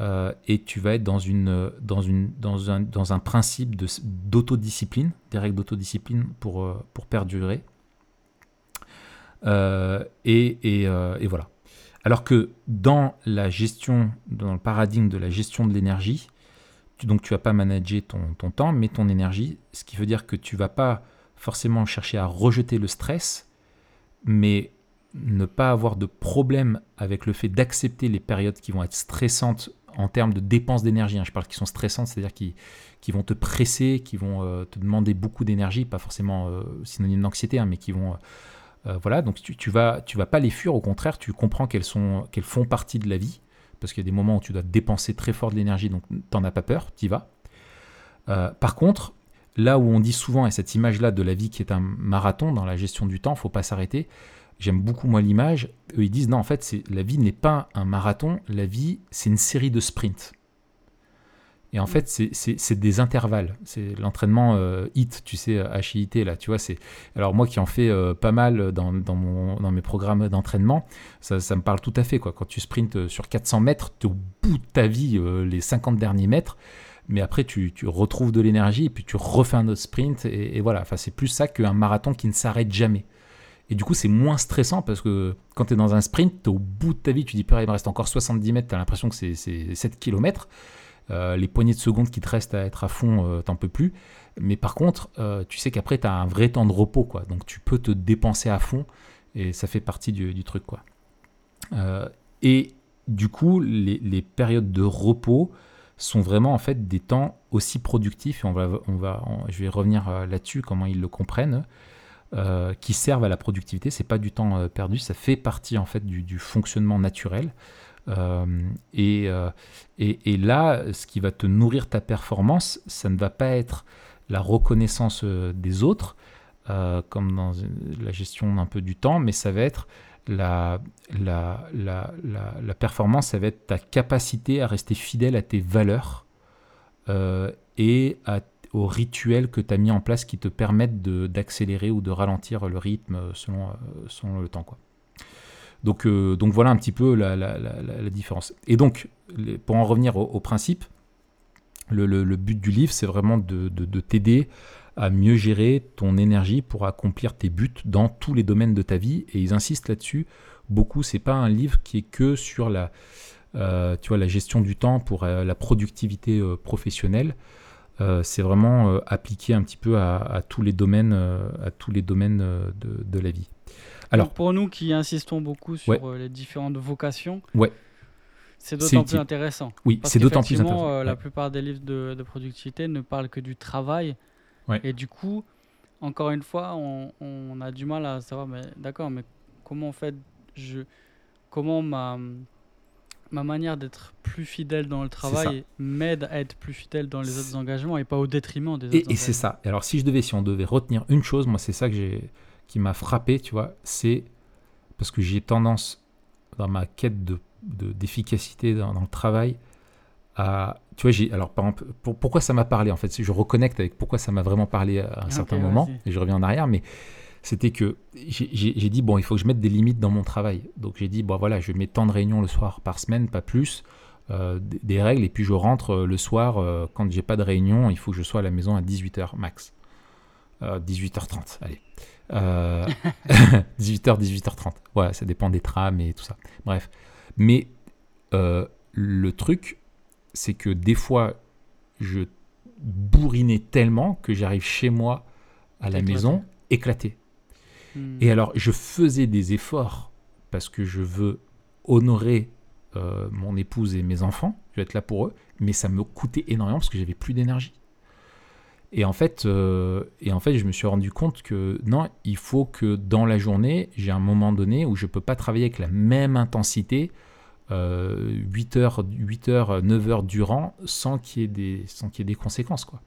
Euh, et tu vas être dans, une, dans, une, dans, un, dans un principe d'autodiscipline, des règles d'autodiscipline pour, pour perdurer. et, et, et, voilà. Alors que dans la gestion, dans le paradigme de la gestion de l'énergie, donc tu vas pas manager ton, ton, temps, mais ton énergie, ce qui veut dire que tu vas pas forcément chercher à rejeter le stress, mais ne pas avoir de problème avec le fait d'accepter les périodes qui vont être stressantes en termes de dépenses d'énergie. Hein. Je parle qui sont stressantes, c'est-à-dire qui, qui vont te presser, qui vont euh, te demander beaucoup d'énergie, pas forcément euh, synonyme d'anxiété, hein, mais qui vont... Euh, voilà, donc tu, tu, vas, tu vas pas les fuir, au contraire, tu comprends qu'elles, sont, qu'elles font partie de la vie parce qu'il y a des moments où tu dois dépenser très fort de l'énergie, donc t'en as pas peur, t'y vas. Par contre, là où on dit souvent, et cette image-là de la vie qui est un marathon dans la gestion du temps, faut pas s'arrêter. J'aime beaucoup moi l'image. Eux ils disent non, en fait, la vie n'est pas un marathon, la vie c'est une série de sprints. Et en mm. fait, c'est des intervalles. C'est l'entraînement euh, HIT, tu sais, HIT, là, tu vois. c'est Alors, moi qui en fais euh, pas mal dans, dans, mon, dans mes programmes d'entraînement, ça, ça, me parle tout à fait, quoi. Quand tu sprintes euh, sur 400 mètres, tu es au bout de ta vie, les 50 derniers mètres, mais après, tu, tu retrouves de l'énergie et puis tu refais un autre sprint. Et, voilà, enfin, c'est plus ça qu'un marathon qui ne s'arrête jamais. Et du coup, c'est moins stressant parce que quand tu es dans un sprint, tu au bout de ta vie, tu dis, il me reste encore 70 mètres, tu as l'impression que c'est 7 km. les poignées de secondes qui te restent à être à fond, t'en peux plus. Mais par contre, tu sais qu'après, tu as un vrai temps de repos, quoi. Donc tu peux te dépenser à fond et ça fait partie du, truc, quoi. et du coup, les, les, périodes de repos sont vraiment en fait des temps aussi productifs, et on va, on va, je vais revenir là-dessus, comment ils le comprennent, euh, qui servent à la productivité. C'est pas du temps euh, perdu, ça fait partie en fait du, fonctionnement naturel. Euh, et, et, là, ce qui va te nourrir ta performance, ça ne va pas être la reconnaissance des autres, comme dans la gestion un peu du temps, mais ça va être la, la, la, performance, ça va être ta capacité à rester fidèle à tes valeurs et à aux rituels que tu as mis en place qui te permettent d'accélérer ou de ralentir le rythme selon, euh, selon le temps. Quoi. Donc, euh, donc voilà un petit peu la, différence. Et donc, pour en revenir au, principe, le, but du livre, c'est vraiment de t'aider à mieux gérer ton énergie pour accomplir tes buts dans tous les domaines de ta vie. Et ils insistent là-dessus beaucoup. C'est pas un livre qui est que sur la, euh, tu vois, la gestion du temps pour la productivité professionnelle. Euh, c'est vraiment euh, appliqué un petit peu à, tous les domaines, à tous les domaines euh, de, la vie. Alors, pour nous qui insistons beaucoup sur les différentes vocations, ouais. c'est d'autant plus intéressant. Oui, c'est d'autant plus intéressant. la plupart des livres de, productivité ne parlent que du travail. Et du coup, encore une fois, on, on, a du mal à savoir, mais d'accord, mais comment en fait, je, comment ma, ma manière d'être plus fidèle dans le travail m'aide à être plus fidèle dans les autres engagements et pas au détriment des et, autres. Et c'est ça. alors si je devais, si on devait retenir une chose, moi c'est ça que j'ai, qui m'a frappé, tu vois, c'est parce que j'ai tendance dans ma quête de, d'efficacité dans, le travail à, tu vois, j'ai, alors par exemple, pourquoi ça m'a parlé en fait, je reconnecte avec pourquoi ça m'a vraiment parlé à un certain moment et je reviens en arrière, mais c'était que j'ai dit, bon, il faut que je mette des limites dans mon travail. Donc j'ai dit, bon voilà, je mets tant de réunions le soir par semaine, pas plus, euh, des règles, et puis je rentre euh, le soir, euh, quand j'ai pas de réunion, il faut que je sois à la maison à 18h max. 18h30, allez. 18h, 18h30. Ouais, ça dépend des trams et tout ça. Bref. Mais le truc, c'est que des fois, je bourrinais tellement que j'arrive chez moi à la maison éclaté. Hmm. Et alors, je faisais des efforts parce que je veux honorer euh, mon épouse et mes enfants, je veux être là pour eux, mais ça me coûtait énormément parce que j'avais plus d'énergie. Et en fait, euh, et en fait, je me suis rendu compte que non, il faut que dans la journée, j'ai un moment donné où je peux pas travailler avec la même intensité 8 heures, 8 heures, 9 heures durant sans qu'il y ait des, sans qu'il y ait des conséquences, quoi.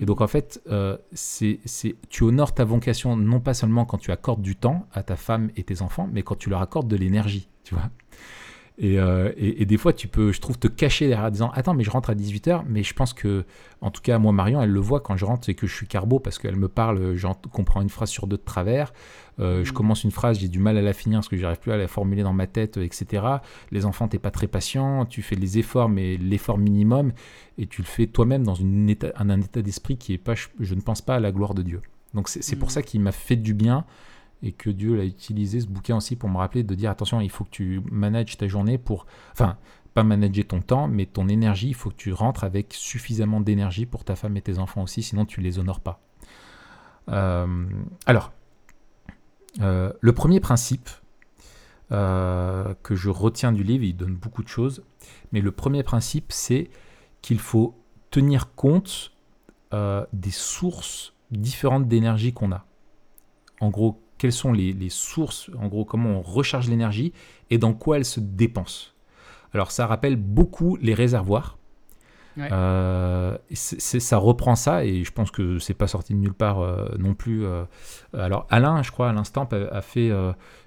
Et donc, en fait, euh, c'est, tu honores ta vocation non pas seulement quand tu accordes du temps à ta femme et tes enfants, mais quand tu leur accordes de l'énergie, tu vois. Euh, et, et, des fois, tu peux, je trouve, te cacher derrière en disant Attends, mais je rentre à 18h. Mais je pense que, en tout cas, moi, Marion, elle le voit quand je rentre, c'est que je suis carbo parce qu'elle me parle, j'en comprends une phrase sur deux de travers. Euh, je mm. commence une phrase, j'ai du mal à la finir parce que j'arrive plus à la formuler dans ma tête, etc. Les enfants, t'es pas très patient, tu fais les efforts, mais l'effort minimum, et tu le fais toi-même dans une état, un, état d'esprit qui est pas, je, ne pense pas à la gloire de Dieu. Donc c'est pour mm. ça qu'il m'a fait du bien et que Dieu l'a utilisé ce bouquin aussi pour me rappeler de dire attention, il faut que tu manages ta journée pour, enfin, pas manager ton temps, mais ton énergie, il faut que tu rentres avec suffisamment d'énergie pour ta femme et tes enfants aussi, sinon tu les honores pas. Euh, alors, euh, le premier principe euh, que je retiens du livre, il donne beaucoup de choses, mais le premier principe, c'est qu'il faut tenir compte des sources différentes d'énergie qu'on a. En gros, quelles sont les, sources, en gros, comment on recharge l'énergie et dans quoi elle se dépense. Alors ça rappelle beaucoup les réservoirs. Euh, ça reprend ça et je pense que c'est pas sorti de nulle part euh, non plus. Euh. alors Alain, je crois, à l'instant, a, fait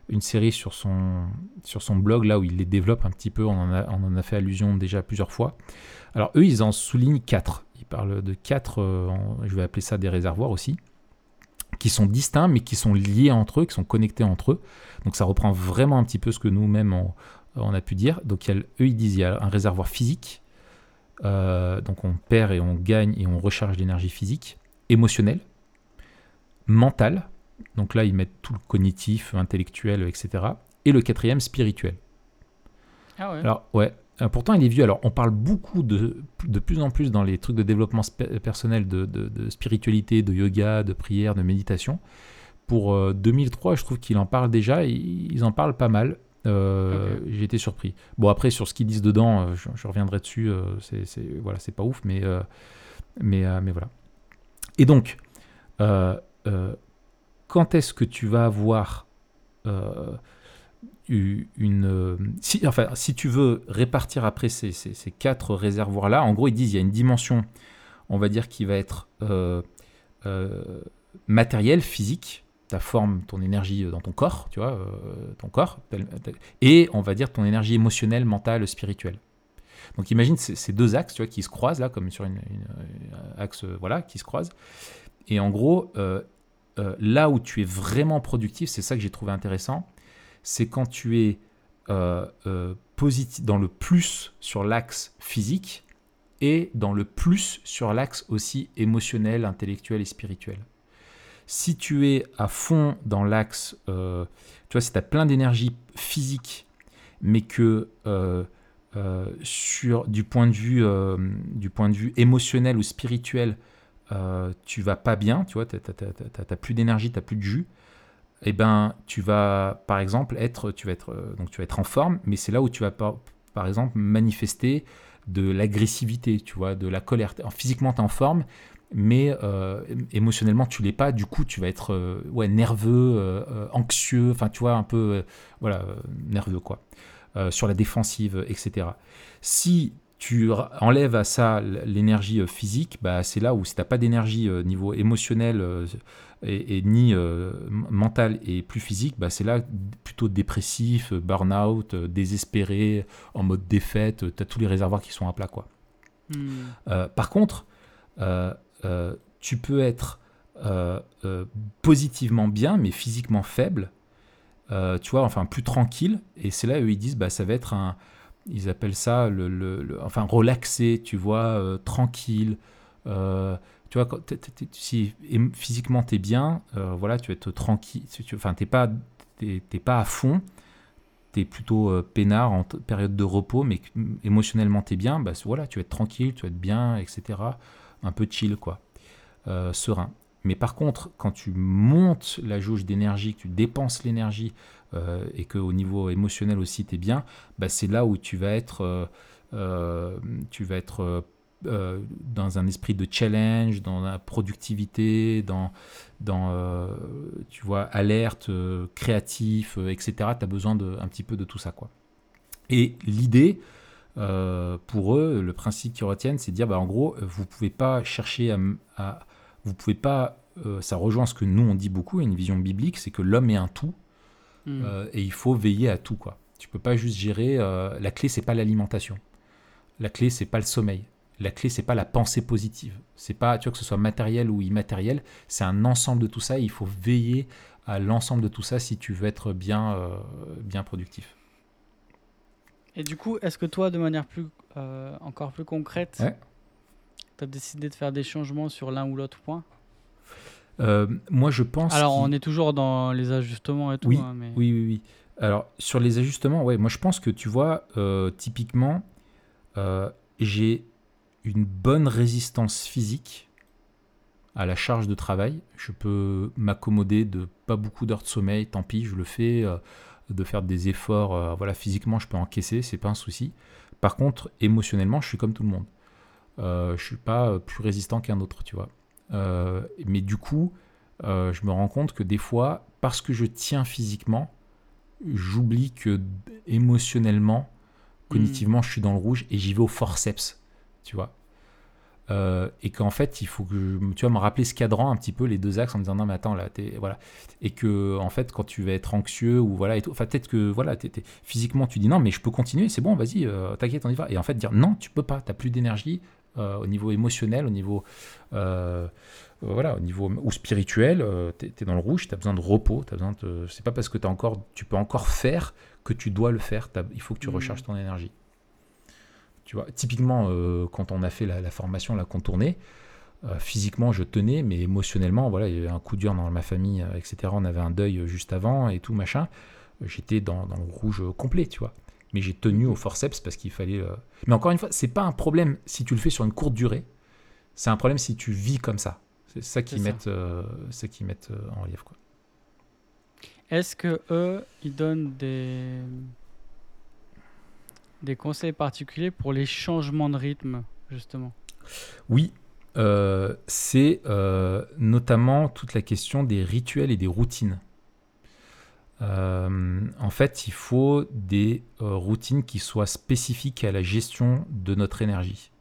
une série sur son, sur son blog là où il les développe un petit peu. On en a, on en a fait allusion déjà plusieurs fois. Alors eux, ils en soulignent quatre. Ils parlent de quatre, je vais appeler ça des réservoirs aussi qui sont distincts mais qui sont liés entre eux, qui sont connectés entre eux. Donc ça reprend vraiment un petit peu ce que nous-mêmes on, a pu dire. Donc il eux ils disent il y a un réservoir physique, euh, donc on perd et on gagne et on recharge l'énergie physique, émotionnelle, mentale, donc là ils mettent tout le cognitif, intellectuel, etc. Et le quatrième spirituel. Ah ouais. Alors ouais, pourtant, il est vieux. Alors, on parle beaucoup de, de plus en plus dans les trucs de développement personnel, de, de, spiritualité, de yoga, de prière, de méditation. Pour 2003, je trouve qu'il en parle déjà. ils en parlent pas mal. J'ai été surpris. Bon, après, sur ce qu'ils disent dedans, je, reviendrai dessus. c'est voilà, c'est pas ouf, mais, mais, mais voilà. Et donc, quand est-ce que tu vas avoir une. Si, enfin, si tu veux répartir après ces, ces, quatre réservoirs-là, en gros, ils disent il y a une dimension, on va dire, qui va être euh, euh, matérielle, physique, ta forme, ton énergie dans ton corps, tu vois, euh, ton corps, et on va dire ton énergie émotionnelle, mentale, spirituelle. Donc imagine ces, deux axes, tu vois, qui se croisent là, comme sur une, axe, voilà, qui se croisent. Et en gros, là où tu es vraiment productif, c'est ça que j'ai trouvé intéressant, c'est quand tu es euh, euh, positif, dans le plus sur l'axe physique et dans le plus sur l'axe aussi émotionnel, intellectuel et spirituel. Si tu es à fond dans l'axe, euh, tu vois, si tu as plein d'énergie physique, mais que sur, du, point de vue, du point de vue émotionnel ou spirituel, tu vas pas bien, tu vois, tu n'as plus d'énergie, tu n'as plus de jus, eh ben, tu vas, par exemple, être, tu vas être, euh, donc tu vas être en forme, mais c'est là où tu vas, par, par exemple, manifester de l'agressivité, tu vois, de la colère. Physiquement, tu es en forme, mais euh, émotionnellement, tu l'es pas. Du coup, tu vas être euh, ouais, nerveux, anxieux, enfin, tu vois, un peu, voilà, nerveux, quoi. sur la défensive, etc. Si tu enlèves à ça l'énergie physique, bah, c'est là où si tu n'as pas d'énergie niveau émotionnel, et, ni euh, mental et plus physique, bah, c'est là plutôt dépressif, burn-out, euh, désespéré, en mode défaite, tu as tous les réservoirs qui sont à plat. Quoi. Hmm. Euh, par contre, tu peux être positivement bien, mais physiquement faible, tu vois, enfin plus tranquille, et c'est là où ils disent, bah, ça va être un, ils appellent ça le, le, enfin relaxé, tu vois, tranquille, tu vois, si physiquement tu es bien, euh, voilà, tu vas être tranquille, enfin, tu n'es pas, pas à fond, tu es plutôt euh, peinard en période de repos, mais émotionnellement tu es bien, bah, voilà, tu vas être tranquille, tu vas être bien, etc. Un peu chill, quoi, euh, serein. Mais par contre, quand tu montes la jauge d'énergie, que tu dépenses l'énergie et qu'au niveau émotionnel aussi tu es bien, bah, c'est là où tu vas être, tu vas être euh, dans un esprit de challenge, dans la productivité, dans, dans euh, tu vois, alerte, euh, créatif, etc. Tu as besoin de, un petit peu de tout ça. Quoi. Et l'idée, pour eux, le principe qu'ils retiennent, c'est de dire, bah, en gros, vous pouvez pas chercher à... vous pouvez pas... ça rejoint ce que nous, on dit beaucoup, une vision biblique, c'est que l'homme est un tout, hmm. et il faut veiller à tout. Quoi. Tu peux pas juste gérer... la clé, c'est pas l'alimentation. La clé, c'est pas le sommeil la clé c'est pas la pensée positive. C'est pas tu vois que ce soit matériel ou immatériel, c'est un ensemble de tout ça. il faut veiller à l'ensemble de tout ça si tu veux être bien euh, bien productif. Et du coup, est-ce que toi, de manière plus euh, encore plus concrète, tu as décidé de faire des changements sur l'un ou l'autre point? Euh, Moi, je pense. Alors, on est toujours dans les ajustements et tout. Oui, hein, mais... oui, oui, oui. Alors, sur les ajustements, ouais, moi je pense que tu vois, typiquement, j'ai une bonne résistance physique à la charge de travail. Je peux m'accommoder de pas beaucoup d'heures de sommeil, tant pis, je le fais, euh, de faire des efforts, euh, voilà, physiquement je peux encaisser, c'est pas un souci. Par contre, émotionnellement, je suis comme tout le monde. Euh, je suis pas plus résistant qu'un autre, tu vois. mais du coup, je me rends compte que des fois, parce que je tiens physiquement, j'oublie que émotionnellement, cognitivement, je suis dans le rouge et j'y vais au forceps tu vois. Euh, et qu'en fait, il faut que tu vas me rappeler ce cadran un petit peu les deux axes en me disant non mais attends là t'es voilà. Et que en fait quand tu vas être anxieux ou voilà et tout, enfin peut-être que voilà t'es, physiquement tu dis non mais je peux continuer c'est bon vas-y euh, t'inquiète on y va. Et en fait dire non tu peux pas. T'as plus d'énergie euh, au niveau émotionnel au niveau voilà au niveau ou spirituel t'es, es dans le rouge t'as besoin de repos t'as besoin de c'est pas parce que t'as encore tu peux encore faire que tu dois le faire. Il faut que tu mmh. recharges ton énergie tu vois, typiquement, euh, quand on a fait la, formation, la contournée, euh, physiquement, je tenais, mais émotionnellement, voilà, il y avait un coup dur dans ma famille, euh, etc. On avait un deuil juste avant et tout, machin. J'étais dans, le rouge complet, tu vois. Mais j'ai tenu au forceps parce qu'il fallait. Mais encore une fois, c'est pas un problème si tu le fais sur une courte durée. C'est un problème si tu vis comme ça. C'est ça qui C'est ça. mettent, ça qui mettent en relief quoi. Est-ce que eux, ils donnent des des conseils particuliers pour les changements de rythme, justement Oui, euh, c'est euh, notamment toute la question des rituels et des routines. Euh, en fait, il faut des routines qui soient spécifiques à la gestion de notre énergie.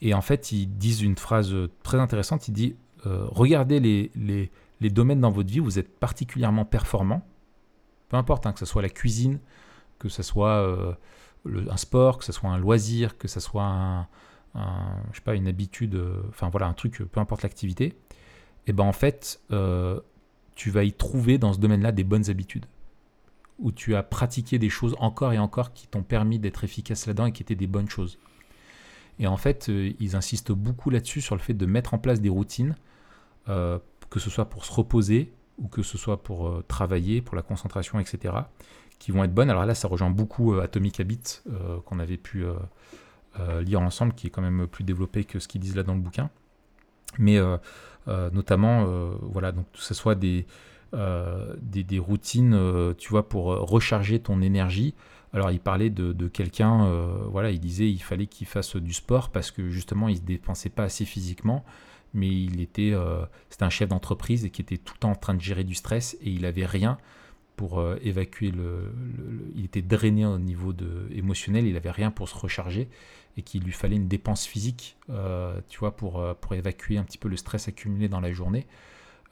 Et en fait, ils disent une phrase très intéressante. Disent euh, regardez les, les- les domaines dans votre vie où vous êtes particulièrement performant, peu importe, hein, que ce soit la cuisine, que ce soit euh, un sport, que ce soit un loisir, que ce soit un, sais pas, une habitude, euh, enfin voilà, un truc, peu importe l'activité, et ben en fait, euh, tu vas y trouver dans ce domaine-là des bonnes habitudes, où tu as pratiqué des choses encore et encore qui t'ont permis d'être efficace là-dedans et qui étaient des bonnes choses. Et en fait, ils insistent beaucoup là-dessus sur le fait de mettre en place des routines, que ce soit pour se reposer ou que ce soit pour travailler, pour la concentration, etc., qui vont être bonnes. Alors là, ça rejoint beaucoup euh, Atomic Habits euh, qu'on avait pu euh, lire ensemble, qui est quand même plus développé que ce qu'ils disent là dans le bouquin. Mais notamment, voilà, donc que ce soit des, des, routines, tu vois, pour recharger ton énergie. Alors, il parlait de, de quelqu'un, voilà, il disait il fallait qu'il fasse du sport parce que justement, il se dépensait pas assez physiquement, mais il était, c'était un chef d'entreprise et qui était tout le temps en train de gérer du stress et il avait rien pour euh, évacuer le, Il était drainé au niveau de, émotionnel, il avait rien pour se recharger et qu'il lui fallait une dépense physique, euh, tu vois, pour, euh, pour évacuer un petit peu le stress accumulé dans la journée.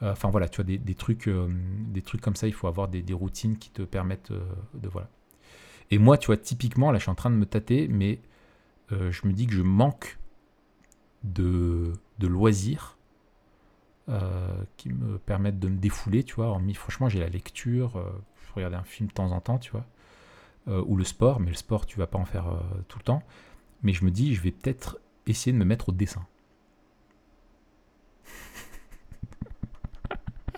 Enfin voilà, tu vois, des, des trucs, des trucs comme ça, il faut avoir des, des routines qui te permettent de... Voilà. Et moi, tu vois, typiquement, là, je suis en train de me tâter, mais je me dis que je manque de, de loisirs qui me permettent de me défouler, tu vois. Hormis, franchement, j'ai la lecture, euh, je regarde un film de temps en temps, tu vois, euh, ou le sport, mais le sport, tu vas pas en faire euh, tout le temps. Mais je me dis, je vais peut-être essayer de me mettre au dessin.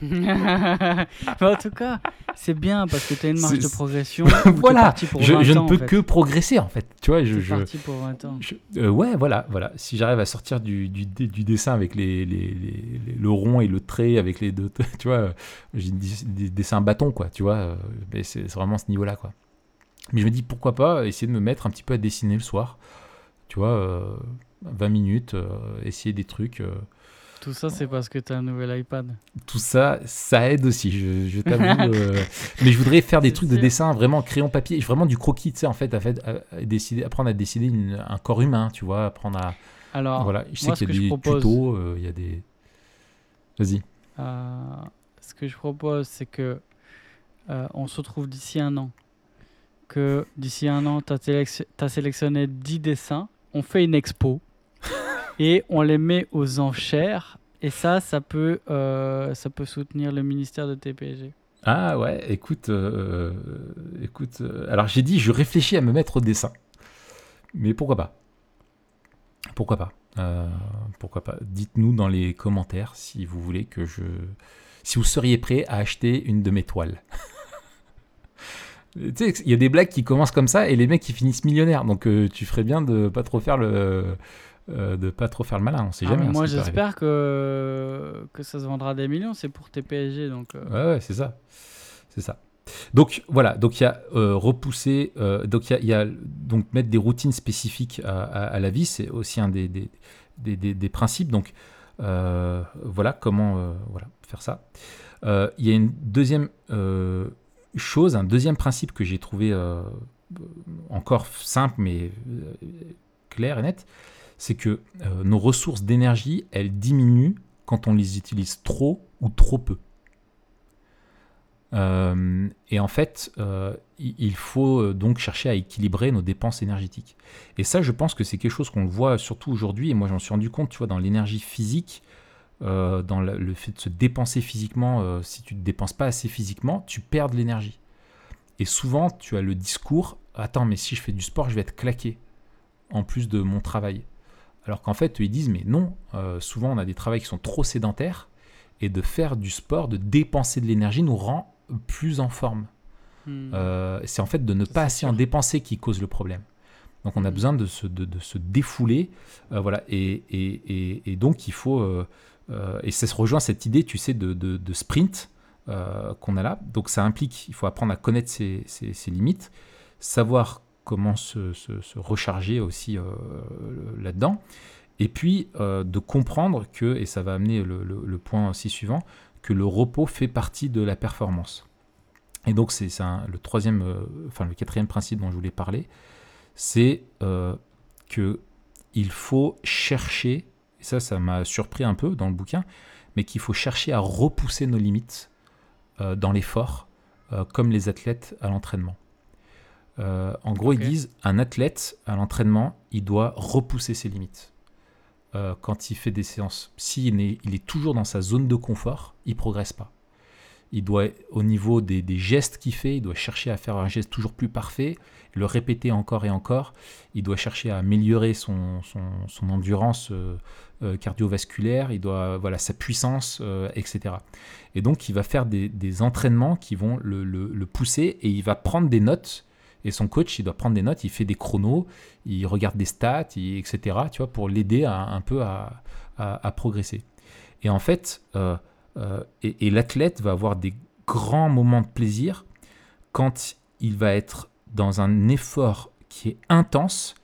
*laughs* Mais en tout cas, c'est bien parce que tu as une marge de progression. *laughs* Voilà, pour Je, 20 je ne en peux fait. que progresser, en fait. Tu vois, je, parti pour 20 ans. je- euh, ouais, voilà, voilà. Si j'arrive à sortir du, du, dé- du dessin avec les, les- les- les- le rond et le trait, avec les deux, *laughs* tu vois, euh, j'ai des, des dessins bâtons, quoi, tu vois, euh, mais c'est c'est vraiment ce niveau-là, quoi. Mais je me dis, pourquoi pas essayer de me mettre un petit peu à dessiner le soir, tu vois, euh, 20 minutes, euh, essayer des trucs. Tout ça, c'est parce que tu as un nouvel iPad. tout ça, ça aide aussi, je, je t'avoue. *laughs* euh, mais je voudrais faire des trucs de dessin vraiment crayon papier, vraiment du croquis, tu sais, en fait, à fait à- à décider, apprendre à une- un corps humain, tu vois, apprendre à. Alors, voilà, je sais qu'il y a des propose- tutos, euh, il y a des. Vas-y. euh, ce que je propose, c'est que on se retrouve d'ici un an. Que d'ici un an, tu as, sélectionné 10 dessins, on fait une expo *laughs* et on les met aux enchères. Et ça, ça peut, euh, ça peut soutenir le ministère de TPG. Ah ouais, écoute, euh, écoute. euh, alors j'ai dit, je réfléchis à me mettre au dessin, mais pourquoi pas? Pourquoi pas? Pourquoi pas? Dites-nous dans les commentaires si vous voulez que je, si vous seriez prêt à acheter une de mes toiles. *laughs* tu sais, il y a des blagues qui commencent comme ça et les mecs qui finissent millionnaires, donc tu ferais bien de pas trop faire le, euh, de pas trop faire le malin. On sait Ah, jamais. mais hein, moi, j'espère que, que ça se vendra des millions. C'est pour TPG. Donc, euh, Ouais, ouais, c'est ça. C'est ça. Donc voilà, donc il y a euh, repousser, euh, donc il y a, il y a donc mettre des routines spécifiques à, à- à la vie, c'est aussi un des, des, des, des- des principes. Donc voilà comment voilà, faire ça. Il y a une deuxième chose, un deuxième principe que j'ai trouvé encore simple mais clair et net, c'est que euh, nos ressources d'énergie, elles diminuent quand on les utilise trop ou trop peu. Euh, et en fait, euh, il faut donc chercher à équilibrer nos dépenses énergétiques. Et ça, je pense que c'est quelque chose qu'on voit surtout aujourd'hui. Et moi, j'en suis rendu compte, tu vois, dans l'énergie physique, dans le, fait de se dépenser physiquement. si tu ne te dépenses pas assez physiquement, tu perds de l'énergie. Et souvent, tu as le discours Attends, mais si je fais du sport, je vais être claqué en plus de mon travail. Alors qu'en fait, ils disent Mais non, euh, souvent, on a des travails qui sont trop sédentaires et de faire du sport, de dépenser de l'énergie nous rend plus en forme. Hmm. Euh, c'est en fait de ne Ça, pas assez en dépenser qui cause le problème. Donc on a Mhm. besoin de se, de, de se défouler, euh, voilà. Et, et, et, et donc il faut, et ça se rejoint cette idée, tu sais, de, de, de sprint qu'on a là. Donc ça implique, il faut apprendre à connaître ses, ses- ses limites, savoir comment se, se- recharger aussi euh, là-dedans, et puis euh, de comprendre que, et ça va amener le, point aussi suivant, que le repos fait partie de la performance. Et donc c'est le troisième, euh, enfin le quatrième principe dont je voulais parler, c'est euh, que il faut chercher, et ça ça m'a surpris un peu dans le bouquin, mais qu'il faut chercher à repousser nos limites dans l'effort, comme les athlètes à l'entraînement. Euh, en gros, ils disent un athlète à l'entraînement, il doit repousser ses limites. Euh, quand il fait des séances, s'il est, il est toujours dans sa zone de confort, il progresse pas. Il doit, au niveau des, des gestes qu'il fait, il doit chercher à faire un geste toujours plus parfait, le répéter encore et encore. Il doit chercher à améliorer son, son, son endurance euh, cardiovasculaire, il doit, voilà, sa puissance, etc. Et donc, il va faire des, des entraînements qui vont le, le- le pousser et il va prendre des notes. Et son coach, il doit prendre des notes, il fait des chronos, il regarde des stats, etc. Tu vois, pour l'aider un peu à progresser. Et en fait, euh, euh, et, et l'athlète va avoir des grands moments de plaisir quand il va être dans un effort qui est intense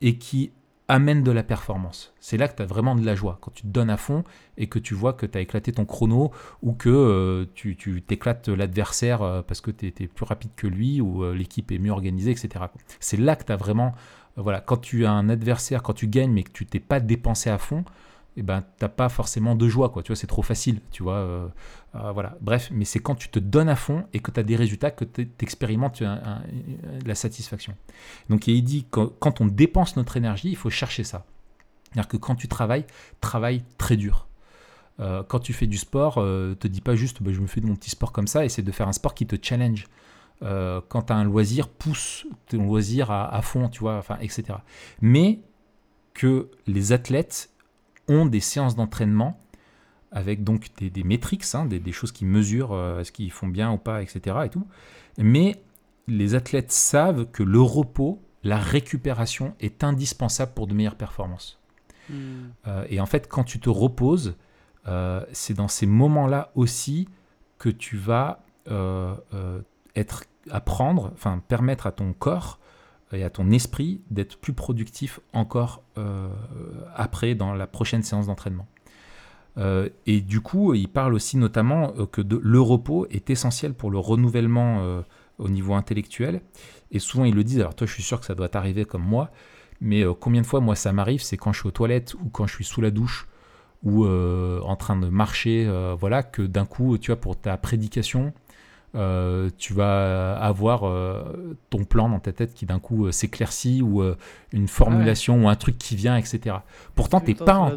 et qui amène de la performance. C'est là que tu as vraiment de la joie, quand tu te donnes à fond et que tu vois que tu éclaté ton chrono ou que euh, tu t'éclates l'adversaire euh, parce que tu es, plus rapide que lui ou euh, l'équipe est mieux organisée, etc. C'est là que tu vraiment... voilà, quand tu as un adversaire, quand tu gagnes mais que tu t'es pas dépensé à fond, eh ben, t'as pas forcément de joie, quoi. Tu vois, c'est trop facile, tu vois. euh, euh, voilà. Bref, mais c'est quand tu te donnes à fond et que tu as des résultats que tu expérimentes la satisfaction. Donc, il dit quand on dépense notre énergie, il faut chercher ça. C'est-à-dire que quand tu travailles, travaille très dur. Euh, quand tu fais du sport, euh, te dis pas juste bah, je me fais de mon petit sport comme ça, essaie de faire un sport qui te challenge. Euh, quand tu as un loisir, pousse ton loisir à, à fond, tu vois, enfin, etc. Mais que les athlètes ont des séances d'entraînement avec donc des, des métriques, hein, des, des, choses qui mesurent euh, est-ce qu'ils font bien ou pas, etc. Et tout. Mais les athlètes savent que le repos, la récupération est indispensable pour de meilleures performances. Hmm. Euh, et en fait, quand tu te reposes, euh, c'est dans ces moments-là aussi que tu vas être apprendre, enfin permettre à ton corps et à ton esprit d'être plus productif encore euh, après dans la prochaine séance d'entraînement. Euh, et du coup, il parle aussi notamment euh, que le repos est essentiel pour le renouvellement euh, au niveau intellectuel. Et souvent, ils le disent, alors toi, je suis sûr que ça doit t'arriver comme moi, mais euh, combien de fois, moi, ça m'arrive, c'est quand je suis aux toilettes ou quand je suis sous la douche ou euh, en train de marcher, euh, voilà, que d'un coup, tu vois, pour ta prédication, euh, tu vas avoir euh, ton plan dans ta tête qui d'un coup euh, s'éclaircit ou une formulation ouais. ou un truc qui vient, etc. Pourtant, t'es pas, en...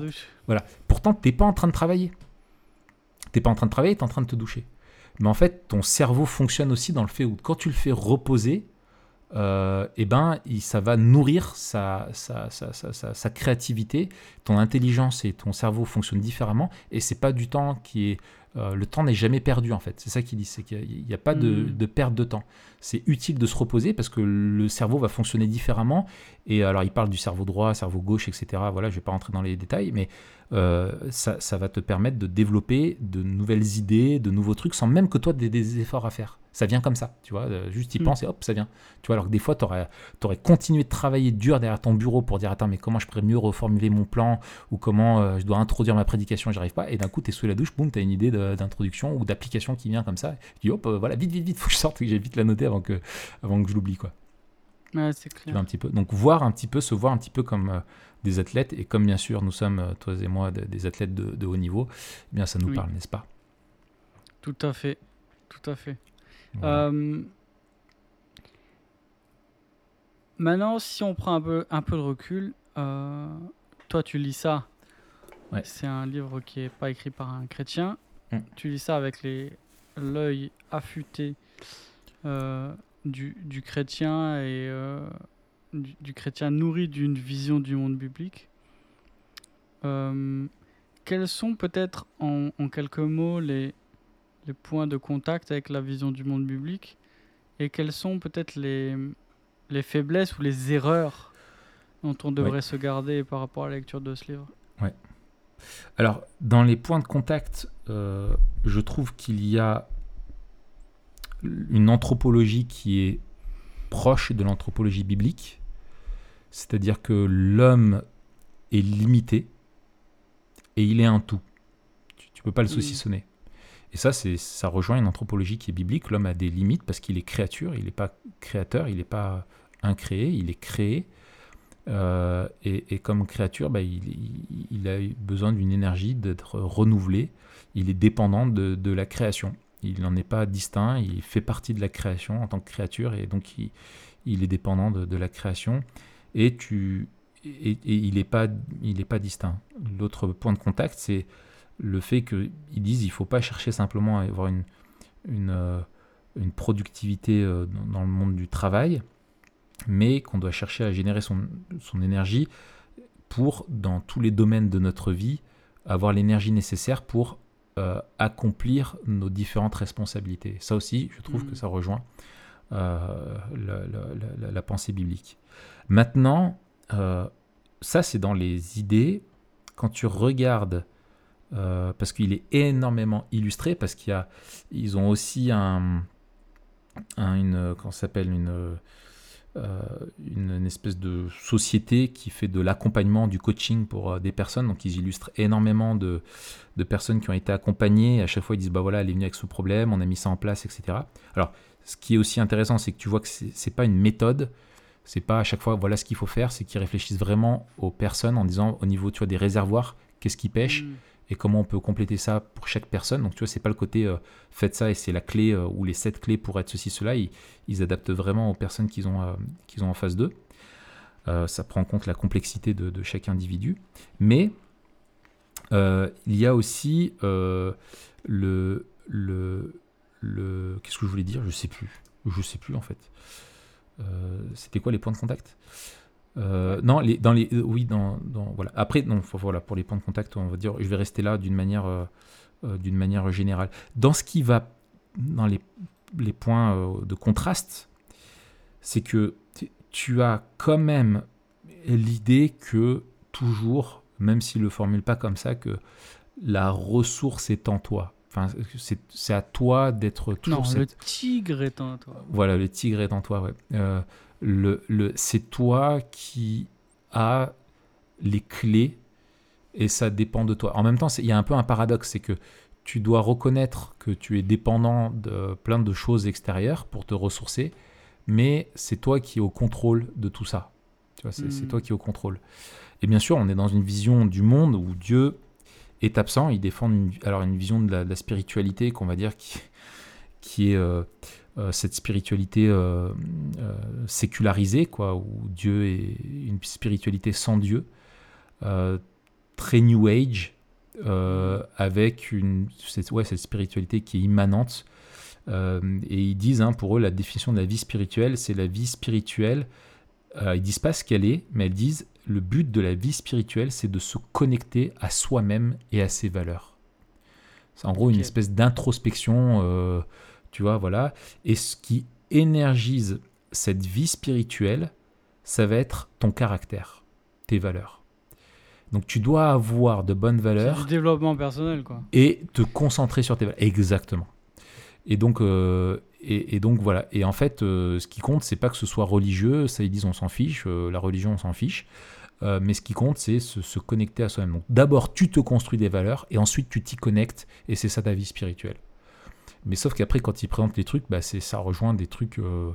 voilà. Pourtant, t'es pas en train de travailler. T'es pas en train de travailler, t'es en train de te doucher. Mais en fait, ton cerveau fonctionne aussi dans le fait où quand tu le fais reposer, euh, eh ben, ça va nourrir sa, sa, sa, sa, créativité, ton intelligence et ton cerveau fonctionnent différemment, et c'est pas du temps qui est euh, le temps n'est jamais perdu en fait. C'est ça qu'il dit, c'est qu'il n'y a pas de, mmh. de, perte de temps. C'est utile de se reposer parce que le cerveau va fonctionner différemment. Et alors il parle du cerveau droit, cerveau gauche, etc. Voilà, je vais pas rentrer dans les détails, mais euh, ça, ça, va te permettre de développer de nouvelles idées, de nouveaux trucs, sans même que toi aies des efforts à faire. Ça vient comme ça, tu vois. Juste y mmh. penses et hop, ça vient. Tu vois, alors que des fois, tu aurais, aurais, continué de travailler dur derrière ton bureau pour dire attends, mais comment je pourrais mieux reformuler mon plan ou comment euh, je dois introduire ma prédication, j'y arrive pas. Et d'un coup, tu es sous la douche, boum, tu as une idée d'introduction ou d'application qui vient comme ça. Tu dis hop, euh, voilà, vite, vite, vite, faut que je sorte, que j'ai vite la noter avant que, avant que je l'oublie, quoi. Ouais, c'est clair. Tu vois, un petit peu. Donc, voir un petit peu, se voir un petit peu comme euh, des athlètes, et comme bien sûr, nous sommes, euh, toi et moi, des, athlètes de, de, haut niveau, eh bien, ça nous oui. parle, n'est-ce pas? Tout à fait. Tout à fait. Voilà. Euh, maintenant, si on prend un peu, un peu de recul, euh, toi tu lis ça. Ouais. C'est un livre qui n'est pas écrit par un chrétien. Mm. Tu lis ça avec l'œil affûté euh, du, du, chrétien et du, du, chrétien nourri d'une vision du monde biblique. Euh, quels sont peut-être en, en quelques mots les, les points de contact avec la vision du monde biblique Et quelles sont peut-être les, les faiblesses ou les erreurs dont on devrait se garder par rapport à la lecture de ce livre? Ouais. Alors, dans les points de contact, euh, je trouve qu'il y a une anthropologie qui est proche de l'anthropologie biblique, c'est-à-dire que l'homme est limité et il est un tout. Tu ne peux pas le saucissonner. Et ça, c'est, ça rejoint une anthropologie qui est biblique. L'homme a des limites parce qu'il est créature, il n'est pas créateur, il n'est pas incréé, il est créé. Euh, et, comme créature, bah, il, a besoin d'une énergie, d'être renouvelé. Il est dépendant de, la création. Il n'en est pas distinct, il fait partie de la création en tant que créature, et donc il, est dépendant de, la création. Et, tu, et, il n'est pas, il pas distinct. L'autre point de contact, c'est le fait qu'ils disent il ne faut pas chercher simplement à avoir une, une, euh, une productivité euh, dans le monde du travail, mais qu'on doit chercher à générer son, son, énergie pour, dans tous les domaines de notre vie, avoir l'énergie nécessaire pour euh, accomplir nos différentes responsabilités. Ça aussi, je trouve que mm. ça rejoint euh, la, pensée biblique. Maintenant, euh, ça c'est dans les idées. Quand tu regardes, parce qu'il est énormément illustré, parce qu'il y a, ils ont aussi un, un une, comment s'appelle une euh, une, espèce de société qui fait de l'accompagnement, du coaching pour euh, des personnes. Donc ils illustrent énormément de, de, personnes qui ont été accompagnées. À chaque fois, ils disent, bah voilà, elle est venue avec ce problème, on a mis ça en place, etc. Alors, ce qui est aussi intéressant, c'est que tu vois que c'est pas une méthode. C'est pas à chaque fois, voilà ce qu'il faut faire. C'est qu'ils réfléchissent vraiment aux personnes en disant, au niveau tu vois, des réservoirs, qu'est-ce qui pêche mm et comment on peut compléter ça pour chaque personne. Donc tu vois, c'est pas le côté euh, faites ça et c'est la clé euh, ou les sept clés pour être ceci, cela. Ils, adaptent vraiment aux personnes qu'ils ont, euh, qu'ils ont en face d'eux. ça prend en compte la complexité de, chaque individu. Mais il y a aussi le, le, le qu'est-ce que je voulais dire? Je sais plus. Je sais plus en fait. C'était quoi les points de contact? Euh, non, dans les, euh, oui, dans, voilà. Après, non, voilà, pour les points de contact, on va dire, je vais rester là d'une manière, euh, manière générale. Dans ce qui va, dans les, les points de contraste, c'est que tu as quand même l'idée que toujours, même s'il le formule pas comme ça, que la ressource est en toi. Enfin, c'est à toi d'être toujours. Non, le tigre est en toi. Voilà, le tigre est en toi, ouais le, le, c'est toi qui as les clés et ça dépend de toi. En même temps, il y a un peu un paradoxe, c'est que tu dois reconnaître que tu es dépendant de plein de choses extérieures pour te ressourcer, mais c'est toi qui es au contrôle de tout ça. Tu vois, c'est, hmm. toi qui es au contrôle. Et bien sûr, on est dans une vision du monde où Dieu est absent. Il défend une, alors une vision de la, spiritualité qu'on va dire qui, qui est euh, euh, cette spiritualité euh, sécularisée, quoi, où Dieu est une spiritualité sans Dieu, très New Age, avec une, cette, ouais, cette spiritualité qui est immanente. et ils disent, hein, pour eux, la définition de la vie spirituelle, c'est la vie spirituelle. ils disent pas ce qu'elle est, mais ils disent le but de la vie spirituelle, c'est de se connecter à soi-même et à ses valeurs. C'est en gros une espèce d'introspection tu vois, voilà. Et ce qui énergise cette vie spirituelle, ça va être ton caractère, tes valeurs. Donc tu dois avoir de bonnes valeurs. Du développement personnel, quoi. Et te concentrer sur tes valeurs. Exactement. Et donc, euh, et, donc voilà. Et en fait, euh, ce qui compte, c'est pas que ce soit religieux. Ça, ils disent, on s'en fiche. Euh, la religion, on s'en fiche. Mais ce qui compte, c'est se, se, connecter à soi-même. Donc d'abord, tu te construis des valeurs, et ensuite, tu t'y connectes, et c'est ça ta vie spirituelle. Mais sauf qu'après, quand ils présentent les trucs, bah, ça rejoint des trucs. Euh,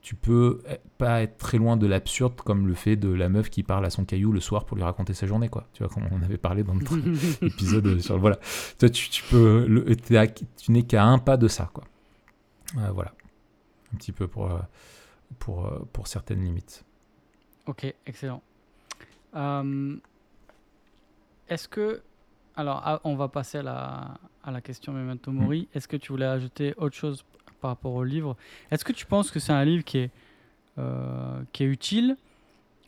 tu peux pas être très loin de l'absurde, comme le fait de la meuf qui parle à son caillou le soir pour lui raconter sa journée, quoi. Tu vois, comme on avait parlé dans notre *laughs* épisode sur. Voilà. Toi, tu, tu peux. Le, tu n'es qu'à un pas de ça, quoi. Euh, voilà. Un petit peu pour, euh, pour, pour certaines limites. Ok, excellent. Est-ce que alors, ah, on va passer à la, à la question Memento Mori. Mm. Est-ce que tu voulais ajouter autre chose par rapport au livre? Est-ce que tu penses que c'est un livre qui est, euh, qui est utile?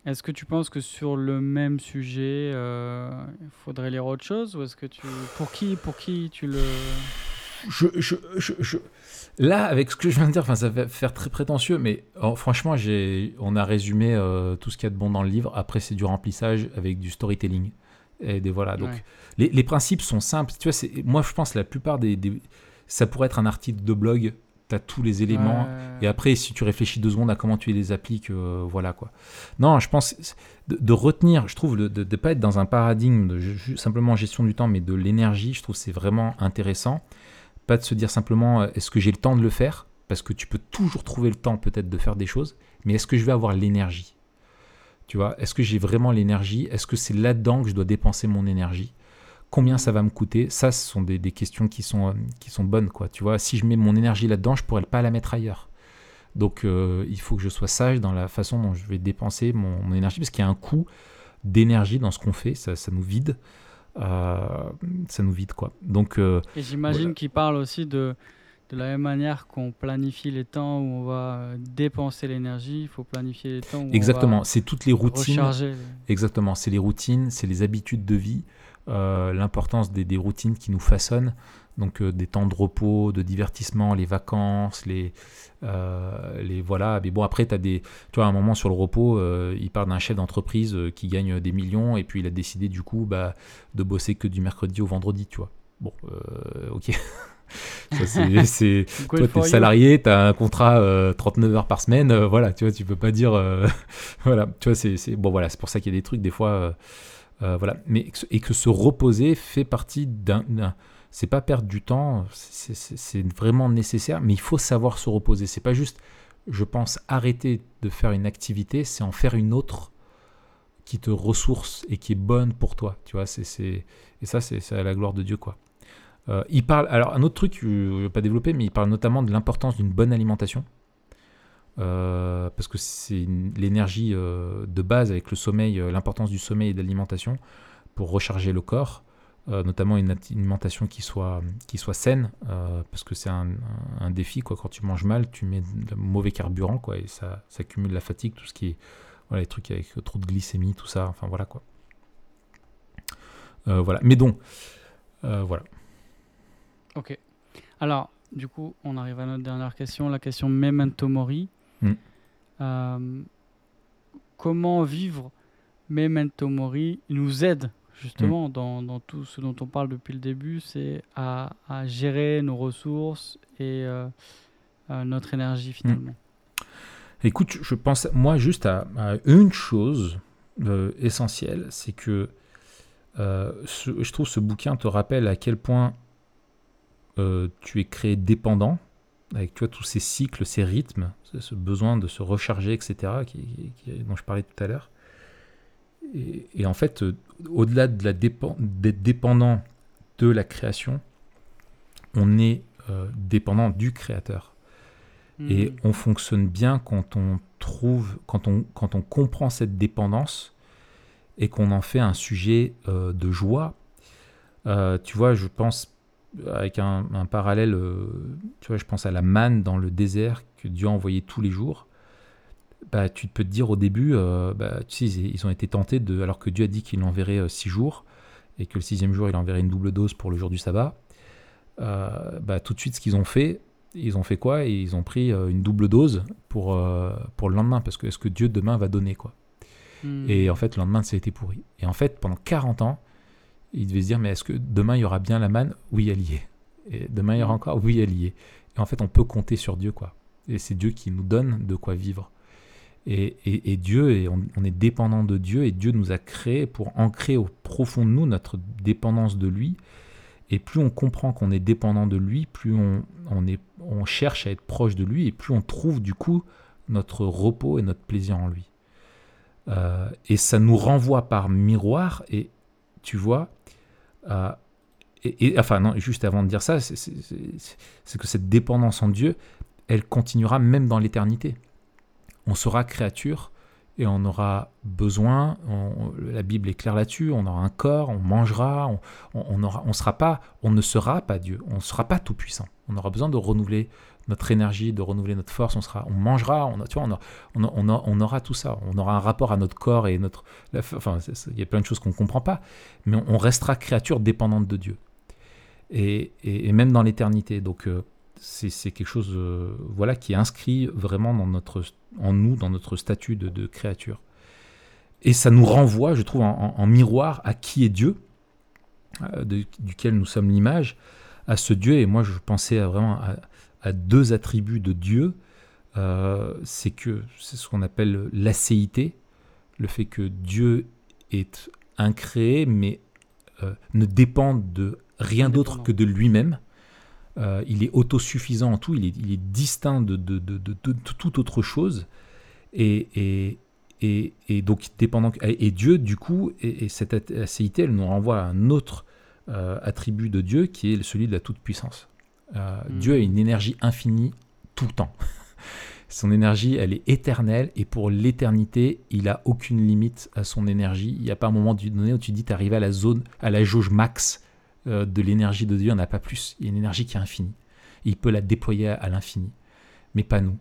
Est-ce que tu penses que sur le même sujet, euh, il faudrait lire autre chose? Ou est-ce que tu, pour qui, pour qui tu le je, je, je, Là, avec ce que je viens de dire, ça va faire très prétentieux, mais oh, franchement, on a résumé euh, tout ce qu'il y a de bon dans le livre. Après, c'est du remplissage avec du storytelling. Et des, voilà, donc les, les, principes sont simples. Tu vois, moi, je pense que la plupart des, Ça pourrait être un article de blog, tu as tous les éléments. Et après, si tu réfléchis deux secondes à comment tu les appliques, euh, voilà quoi. Non, je pense de, retenir, je trouve, de ne pas être dans un paradigme de simplement gestion du temps, mais de l'énergie, je trouve c'est vraiment intéressant. Pas de se dire simplement euh, est-ce que j'ai le temps de le faire? Parce que tu peux toujours trouver le temps peut-être de faire des choses, mais est-ce que je vais avoir l'énergie? Tu vois, est-ce que j'ai vraiment l'énergie? Est-ce que c'est là-dedans que je dois dépenser mon énergie? Combien ça va me coûter? Ça, ce sont des, questions qui sont, euh, qui sont bonnes, quoi. Tu vois, si je mets mon énergie là-dedans, je pourrais pas la mettre ailleurs. Donc, euh, il faut que je sois sage dans la façon dont je vais dépenser mon, énergie, parce qu'il y a un coût d'énergie dans ce qu'on fait, ça nous vide. Euh, ça nous vide quoi. Donc, euh, et j'imagine qu'il parle aussi de, de la même manière qu'on planifie les temps où on va dépenser l'énergie, il faut planifier les temps où Exactement, c'est toutes les routines. Exactement, c'est les routines, c'est les habitudes de vie, euh, l'importance des, des, routines qui nous façonnent donc euh, des temps de repos, de divertissement, les vacances, les, euh, les voilà. Mais bon, après, tu as des. Tu vois, à un moment sur le repos, euh, il parle d'un chef d'entreprise qui gagne des millions et puis il a décidé du coup bah, de bosser que du mercredi au vendredi, tu vois. Bon, ok. *laughs* c'est, *laughs* toi, t'es salarié, t'as un contrat 39 heures par semaine, voilà, tu vois, tu peux pas dire, *laughs* voilà, tu vois, c'est, bon, voilà, c'est pour ça qu'il y a des trucs des fois, voilà, mais et que se reposer fait partie d'un c'est pas perdre du temps, c'est vraiment nécessaire, mais il faut savoir se reposer. C'est pas juste, je pense, arrêter de faire une activité, c'est en faire une autre qui te ressource et qui est bonne pour toi. Tu vois, et ça, c'est à la gloire de Dieu, quoi. Euh, il parle, alors un autre truc, je ne vais pas développer, mais il parle notamment de l'importance d'une bonne alimentation. Euh, parce que c'est l'énergie euh, de base avec le sommeil, l'importance du sommeil et de l'alimentation pour recharger le corps. Euh, notamment une alimentation qui soit, qui soit saine, euh, parce que c'est un, défi, quoi. quand tu manges mal, tu mets de mauvais carburant, quoi, et ça, ça accumule la fatigue, tout ce qui est, voilà, les trucs avec trop de glycémie, tout ça, enfin voilà quoi. Euh, voilà, mais donc, voilà. Ok. Alors, du coup, on arrive à notre dernière question, la question Memento Mori. Hmm. comment vivre Memento Mori nous aide justement, mm. dans, tout ce dont on parle depuis le début, c'est à, gérer nos ressources et euh, notre énergie finalement. Mm. Écoute, je pense, moi, juste à, une chose euh, essentielle, c'est que euh, je trouve ce bouquin te rappelle à quel point tu es créé dépendant, avec tu vois, tous ces cycles, ces rythmes, ce besoin de se recharger, etc., dont je parlais tout à l'heure. Et, en fait, euh, au-delà de la d'être dépendant de la création, on est euh, dépendant du créateur. Et hmm. on fonctionne bien quand on trouve, quand on, quand on comprend cette dépendance et qu'on en fait un sujet euh, de joie. tu vois, je pense avec un, un parallèle, tu vois, je pense à la manne dans le désert que Dieu a envoyé tous les jours bah, tu peux te dire au début, euh, bah, tu sais, ils ont été tentés, de, alors que Dieu a dit qu'il enverrait euh, six jours, et que le sixième jour, il enverrait une double dose pour le jour du sabbat, euh, bah, tout de suite, ce qu'ils ont fait, ils ont fait quoi? Ils ont pris une double dose pour, pour le lendemain, parce que est-ce que Dieu demain va donner quoi? Hmm. Et en fait, le lendemain, ça a été pourri. Et en fait, pendant 40 ans, ils devaient se dire, mais est-ce que demain, il y aura bien la manne? Oui, elle y est. Et demain, il y aura hmm. encore? Oui, elle y est. Et en fait, on peut compter sur Dieu, quoi. Et c'est Dieu qui nous donne de quoi vivre. Et, Dieu, et on, est dépendant de Dieu, et Dieu nous a créés pour ancrer au profond de nous notre dépendance de lui. Et plus on comprend qu'on est dépendant de lui, plus on, cherche à être proche de lui, et plus on trouve du coup notre repos et notre plaisir en lui. Euh, et ça nous renvoie par miroir, et tu vois, euh, et, enfin non, juste avant de dire ça, c'est que cette dépendance en Dieu, elle continuera même dans l'éternité on sera créature et on aura besoin, la Bible est claire là-dessus, on aura un corps, on mangera, on, on, aura, on, sera pas, on ne sera pas Dieu, on ne sera pas tout puissant. On aura besoin de renouveler notre énergie, de renouveler notre force, on, sera, on mangera, on, tu vois, on, on, aura tout ça, on aura un rapport à notre corps et notre... enfin, il y a plein de choses qu'on ne comprend pas, mais on restera créature dépendante de Dieu. et, et, même dans l'éternité. Donc c'est quelque chose voilà, qui est inscrit vraiment dans notre, en nous, dans notre statut de, créature. Et ça nous renvoie, je trouve, en, miroir à qui est Dieu, duquel nous sommes l'image, à ce Dieu. Et moi, je pensais vraiment à, deux attributs de Dieu. c'est que c'est ce qu'on appelle l'acéité, le fait que Dieu est incréé, mais euh, ne dépend de rien d'autre que de lui-même. Euh, il est autosuffisant en tout, il est, il est distinct de, de, de, de, toute autre chose. Et, et, et, et, donc, dépendant. Et Dieu, du coup, et, cette acéité, elle nous renvoie à un autre euh, attribut de Dieu qui est celui de la toute-puissance. Hmm. Dieu a une énergie infinie tout le temps. *laughs* Son énergie, elle est éternelle et pour l'éternité, il a aucune limite à son énergie. Il n'y a pas un moment donné où tu dis, tu arrives à la zone, à la jauge max euh, de l'énergie de Dieu, il n'y en a pas plus. Il y a une énergie qui est infinie. il peut la déployer à, l'infini, mais pas nous.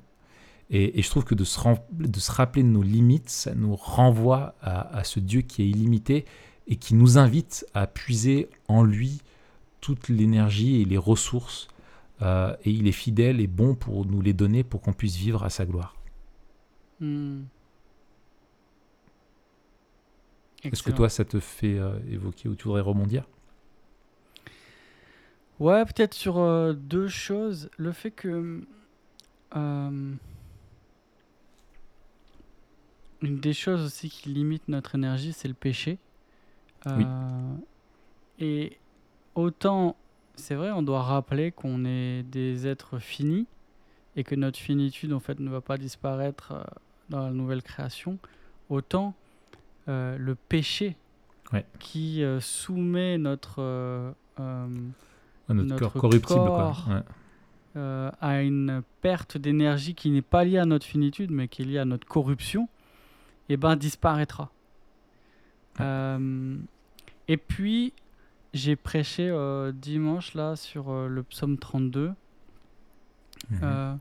Et, je trouve que de se, de se, rappeler de nos limites, ça nous renvoie à, ce Dieu qui est illimité et qui nous invite à puiser en lui toute l'énergie et les ressources euh, et il est fidèle et bon pour nous les donner pour qu'on puisse vivre à sa gloire. Hmm. Est-ce que toi, ça te fait euh, évoquer ou tu voudrais rebondir? Ouais, peut-être sur euh, deux choses. Le fait que une des choses aussi qui limite notre énergie, c'est le péché. Oui. Et autant c'est vrai, on doit rappeler qu'on est des êtres finis et que notre finitude en fait ne va pas disparaître euh, dans la nouvelle création. Autant euh, le péché qui euh, soumet notre, notre, corps corruptible à une perte d'énergie qui n'est pas liée à notre finitude mais qui est liée à notre corruption, et eh ben disparaîtra. et puis j'ai prêché euh, dimanche là sur euh, le psaume 32. Mhm. Euh,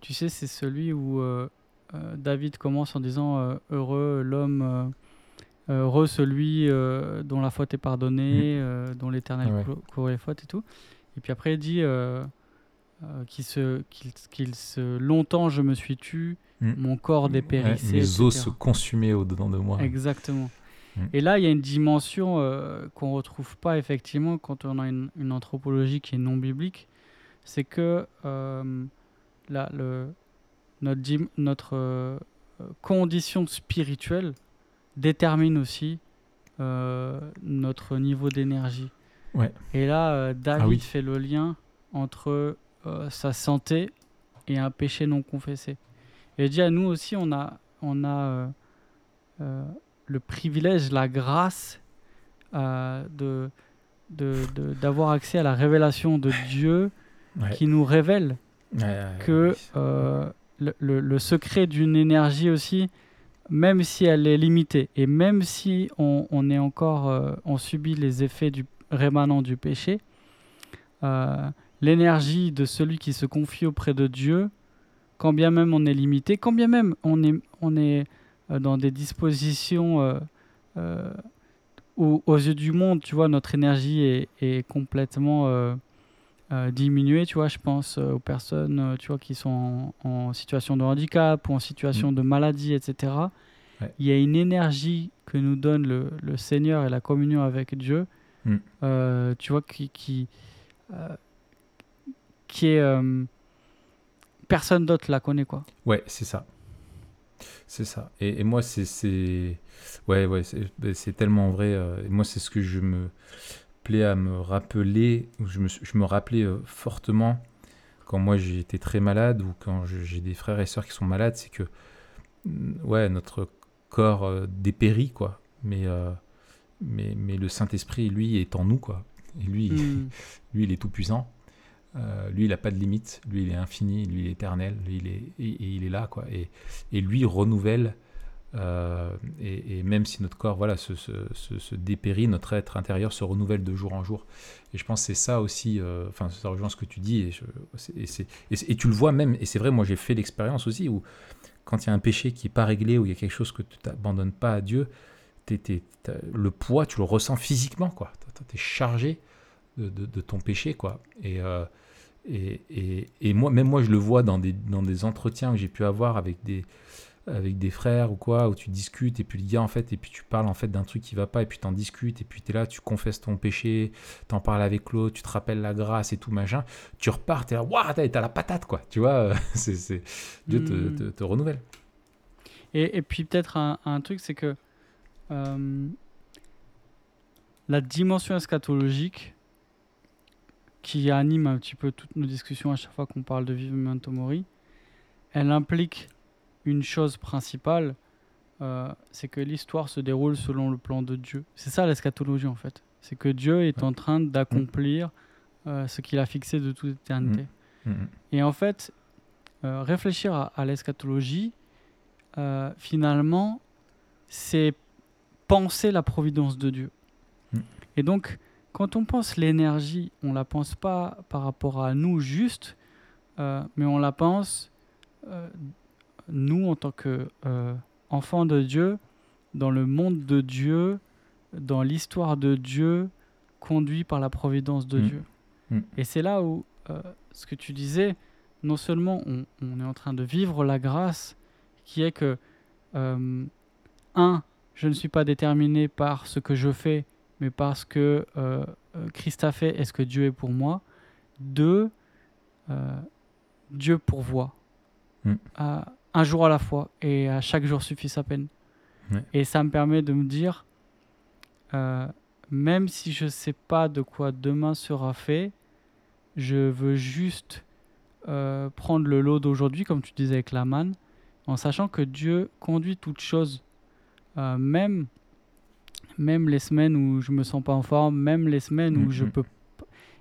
tu sais, c'est celui où David commence en disant Heureux l'homme, heureux celui dont la faute est pardonnée, mhm. dont l'éternel couvre les fautes et tout. Et puis après, il dit qu'il se, qu'il, se longtemps je me suis tu, mhm. mon corps dépérissé. mes os se consumaient au-dedans de moi. Exactement. Mm. Et là, il y a une dimension euh, qu'on ne retrouve pas effectivement quand on a une, anthropologie qui est non biblique. C'est que euh, le, notre, notre euh, condition spirituelle détermine aussi notre niveau d'énergie. Ouais. Et là, David ah fait le lien entre sa santé et un péché non confessé. Et dit à nous aussi, on a, on a le privilège, la grâce euh, de, d'avoir accès à la révélation de Dieu qui nous révèle que euh, le, le, secret d'une énergie aussi, même si elle est limitée et même si on, est encore, euh, on subit les effets du rémanent du péché, l'énergie de celui qui se confie auprès de Dieu, quand bien même on est limité, quand bien même on est, on est euh, dans des dispositions euh, euh, où, aux yeux du monde, tu vois, notre énergie est complètement diminuée. Tu vois, je pense aux personnes, tu vois, qui sont en, situation de handicap ou en situation mm. de maladie, etc. Il y a une énergie que nous donne le, le Seigneur et la communion avec Dieu, mm. tu vois, qui, qui, qui est personne d'autre la connaît quoi. Ouais, c'est ça. C'est ça. Et, moi, c'est. Ouais, ouais, ben, c'est tellement vrai. Euh, et moi, c'est ce que je me à me rappeler. Je me, je me rappelais euh, fortement quand moi j'étais très malade ou quand j'ai des frères et sœurs qui sont malades, c'est que. Mm, ouais, notre corps euh, dépérit, quoi. Mais, mais, mais le Saint-Esprit, lui, est en nous, quoi. Et lui, hmm. *laughs* lui il est tout puissant. Euh, lui, il n'a pas de limite. Lui, il est infini. Lui, il est éternel. Lui, il est, et, il est là, quoi. Et, et lui renouvelle. Euh, et, même si notre corps, voilà, se, dépérit, notre être intérieur se renouvelle de jour en jour. Et je pense que c'est ça aussi. Euh, enfin, ça rejoint ce que tu dis. Et, tu le vois même. Et c'est vrai, moi, j'ai fait l'expérience aussi où quand il y a un péché qui n'est pas réglé, où il y a quelque chose que tu n'abandonnes pas à Dieu, le poids, tu le ressens physiquement, quoi. Tu es chargé de, ton péché, quoi. Et, et, moi, même moi, je le vois dans des entretiens que j'ai pu avoir avec des, avec des frères ou quoi, où tu discutes, et puis le gars, en fait, et puis tu parles en fait d'un truc qui va pas, et puis t'en discutes, et puis tu es là, tu confesses ton péché, t'en parles avec l'autre, tu te rappelles la grâce et tout, machin, tu repars, t'es là, waouh, t'as la patate, quoi, tu vois, *laughs* c'est, Dieu te, hmm. te, renouvelle. Et, et puis peut-être un, un, truc, c'est que euh, la dimension eschatologique, qui anime un petit peu toutes nos discussions à chaque fois qu'on parle de Vivement Mori, elle implique une chose principale, euh, c'est que l'histoire se déroule selon le plan de Dieu. C'est ça l'eschatologie en fait. C'est que Dieu est en train d'accomplir euh, ce qu'il a fixé de toute éternité. Mm. Mm. Et en fait, euh, réfléchir à, l'eschatologie, finalement, c'est penser la providence de Dieu. Mm. Et donc, quand on pense l'énergie, on la pense pas par rapport à nous juste, mais on la pense nous, en tant que euh, enfants de Dieu, dans le monde de Dieu, dans l'histoire de Dieu, conduit par la providence de mm. Dieu. Mm. Et c'est là où, euh, ce que tu disais, non seulement on, est en train de vivre la grâce, qui est que, euh, un, je ne suis pas déterminé par ce que je fais, mais parce que Christ a fait et ce que Dieu est pour moi? Deux, Dieu pourvoit. Mm un jour à la fois et à chaque jour suffit sa peine. Et ça me permet de me dire, euh, même si je sais pas de quoi demain sera fait, je veux juste euh, prendre le lot d'aujourd'hui, comme tu disais avec la manne, en sachant que Dieu conduit toutes choses, euh, même, même les semaines où je me sens pas en forme, même les semaines où je mm-hmm. peux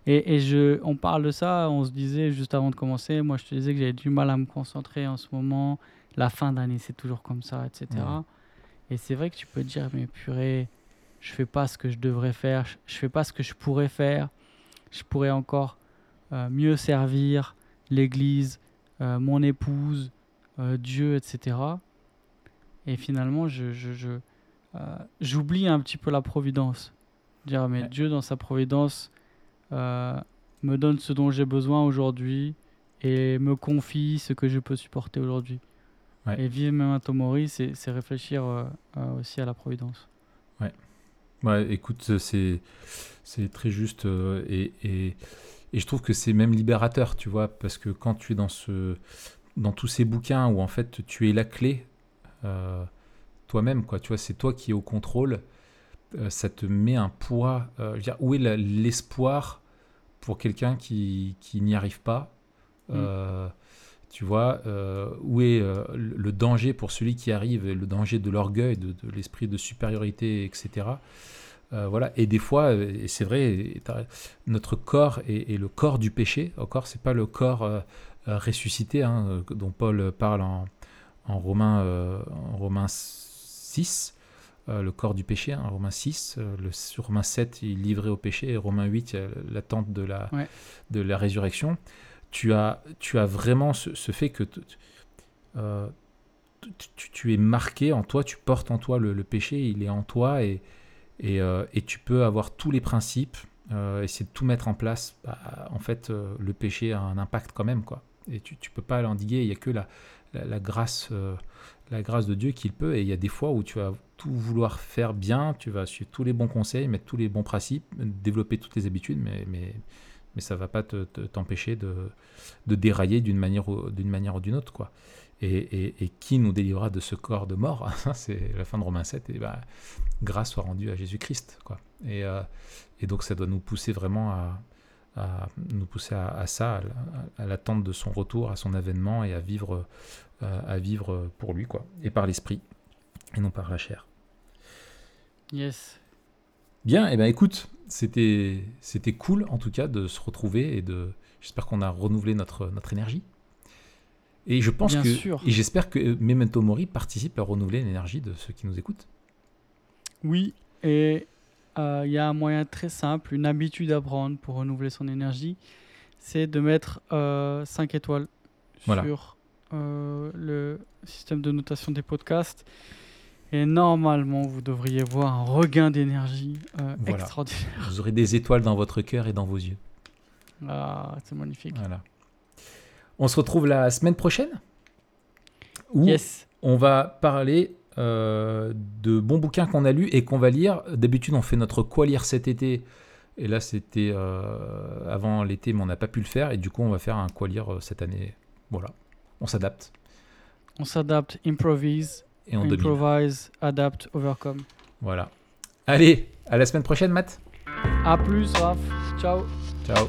et, et, je, on parle de ça, on se disait juste avant de commencer, moi je te disais que j'avais du mal à me concentrer en ce moment, la fin d'année c'est toujours comme ça, etc. Et c'est vrai que tu peux te dire, mais purée, je fais pas ce que je devrais faire, je fais pas ce que je pourrais faire, je pourrais encore euh, mieux servir l'Église, euh, mon épouse, euh, Dieu, etc. Et finalement, je, je, je j'oublie un petit peu la providence. Dire, mais Dieu dans sa providence, euh, me donne ce dont j'ai besoin aujourd'hui et me confie ce que je peux supporter aujourd'hui. Et vivre même Mori, c'est réfléchir euh, euh, aussi à la providence. Ouais. Ouais, écoute, c'est très juste et, et, et, je trouve que c'est même libérateur, tu vois, parce que quand tu es dans, ce, dans tous ces bouquins où en fait tu es la clé toi-même, quoi, tu vois, c'est toi qui es au contrôle, ça te met un poids. dire, où est l'espoir pour quelqu'un qui, qui n'y arrive pas mm. euh, Tu vois, euh, où est euh, le danger pour celui qui arrive, le danger de l'orgueil, de, l'esprit de supériorité, etc. voilà. Et des fois, et c'est vrai, notre corps est, le corps du péché. Encore, c'est pas le corps ressuscité hein, dont Paul parle en, en Romains, en Romains 6. Euh, le corps du péché, hein, Romains 6, euh, le, Romains 7, il est livré au péché, et Romains 8, l'attente de la, de la résurrection. Tu as, tu as vraiment ce, fait que euh, tu, es marqué en toi, tu portes en toi le, péché, il est en toi, et, et, et, tu peux avoir tous les principes, essayer de tout mettre en place. Bah, en fait, le péché a un impact quand même, quoi. Et tu ne peux pas l'endiguer, il n'y a que la, la, grâce la grâce de Dieu qu'il peut. Et il y a des fois où tu vas tout vouloir faire bien, tu vas suivre tous les bons conseils, mettre tous les bons principes, développer toutes les habitudes, mais, mais, mais ça ne va pas t'empêcher te, de, de, dérailler d'une manière, d'une manière ou d'une autre. Quoi. Et, qui nous délivrera de ce corps de mort? *laughs* C'est la fin de Romains 7. Et bah, grâce soit rendue à Jésus-Christ. Quoi. Euh, et donc ça doit nous pousser vraiment à, à nous pousser à, ça, à, l'attente de son retour, à son avènement et à vivre, euh, à vivre pour lui, quoi, et par l'esprit, et non par la chair. Yes. Bien, et eh ben écoute, c'était c'était cool en tout cas de se retrouver et de j'espère qu'on a renouvelé notre notre énergie. Et je pense que sûr. et j'espère que Memento Mori participe à renouveler l'énergie de ceux qui nous écoutent. Oui, et euh, il y a un moyen très simple, une habitude à prendre pour renouveler son énergie, c'est de mettre 5 euh, étoiles sur euh, le système de notation des podcasts. Et normalement, vous devriez voir un regain d'énergie euh, Voilà. extraordinaire. Vous aurez des étoiles dans votre cœur et dans vos yeux. Ah, c'est magnifique. Voilà. On se retrouve la semaine prochaine? Où Yes. on va parler euh, de bons bouquins qu'on a lus et qu'on va lire. D'habitude, on fait notre quoi lire cet été. Et là, c'était euh, avant l'été, mais on n'a pas pu le faire. Et du coup, on va faire un quoi lire euh, cette année. Voilà. On s'adapte. On s'adapte, improvise, Et on domine. improvise, adapt, overcome. Voilà. Allez, à la semaine prochaine, Matt. A plus, Raph. Ciao. Ciao.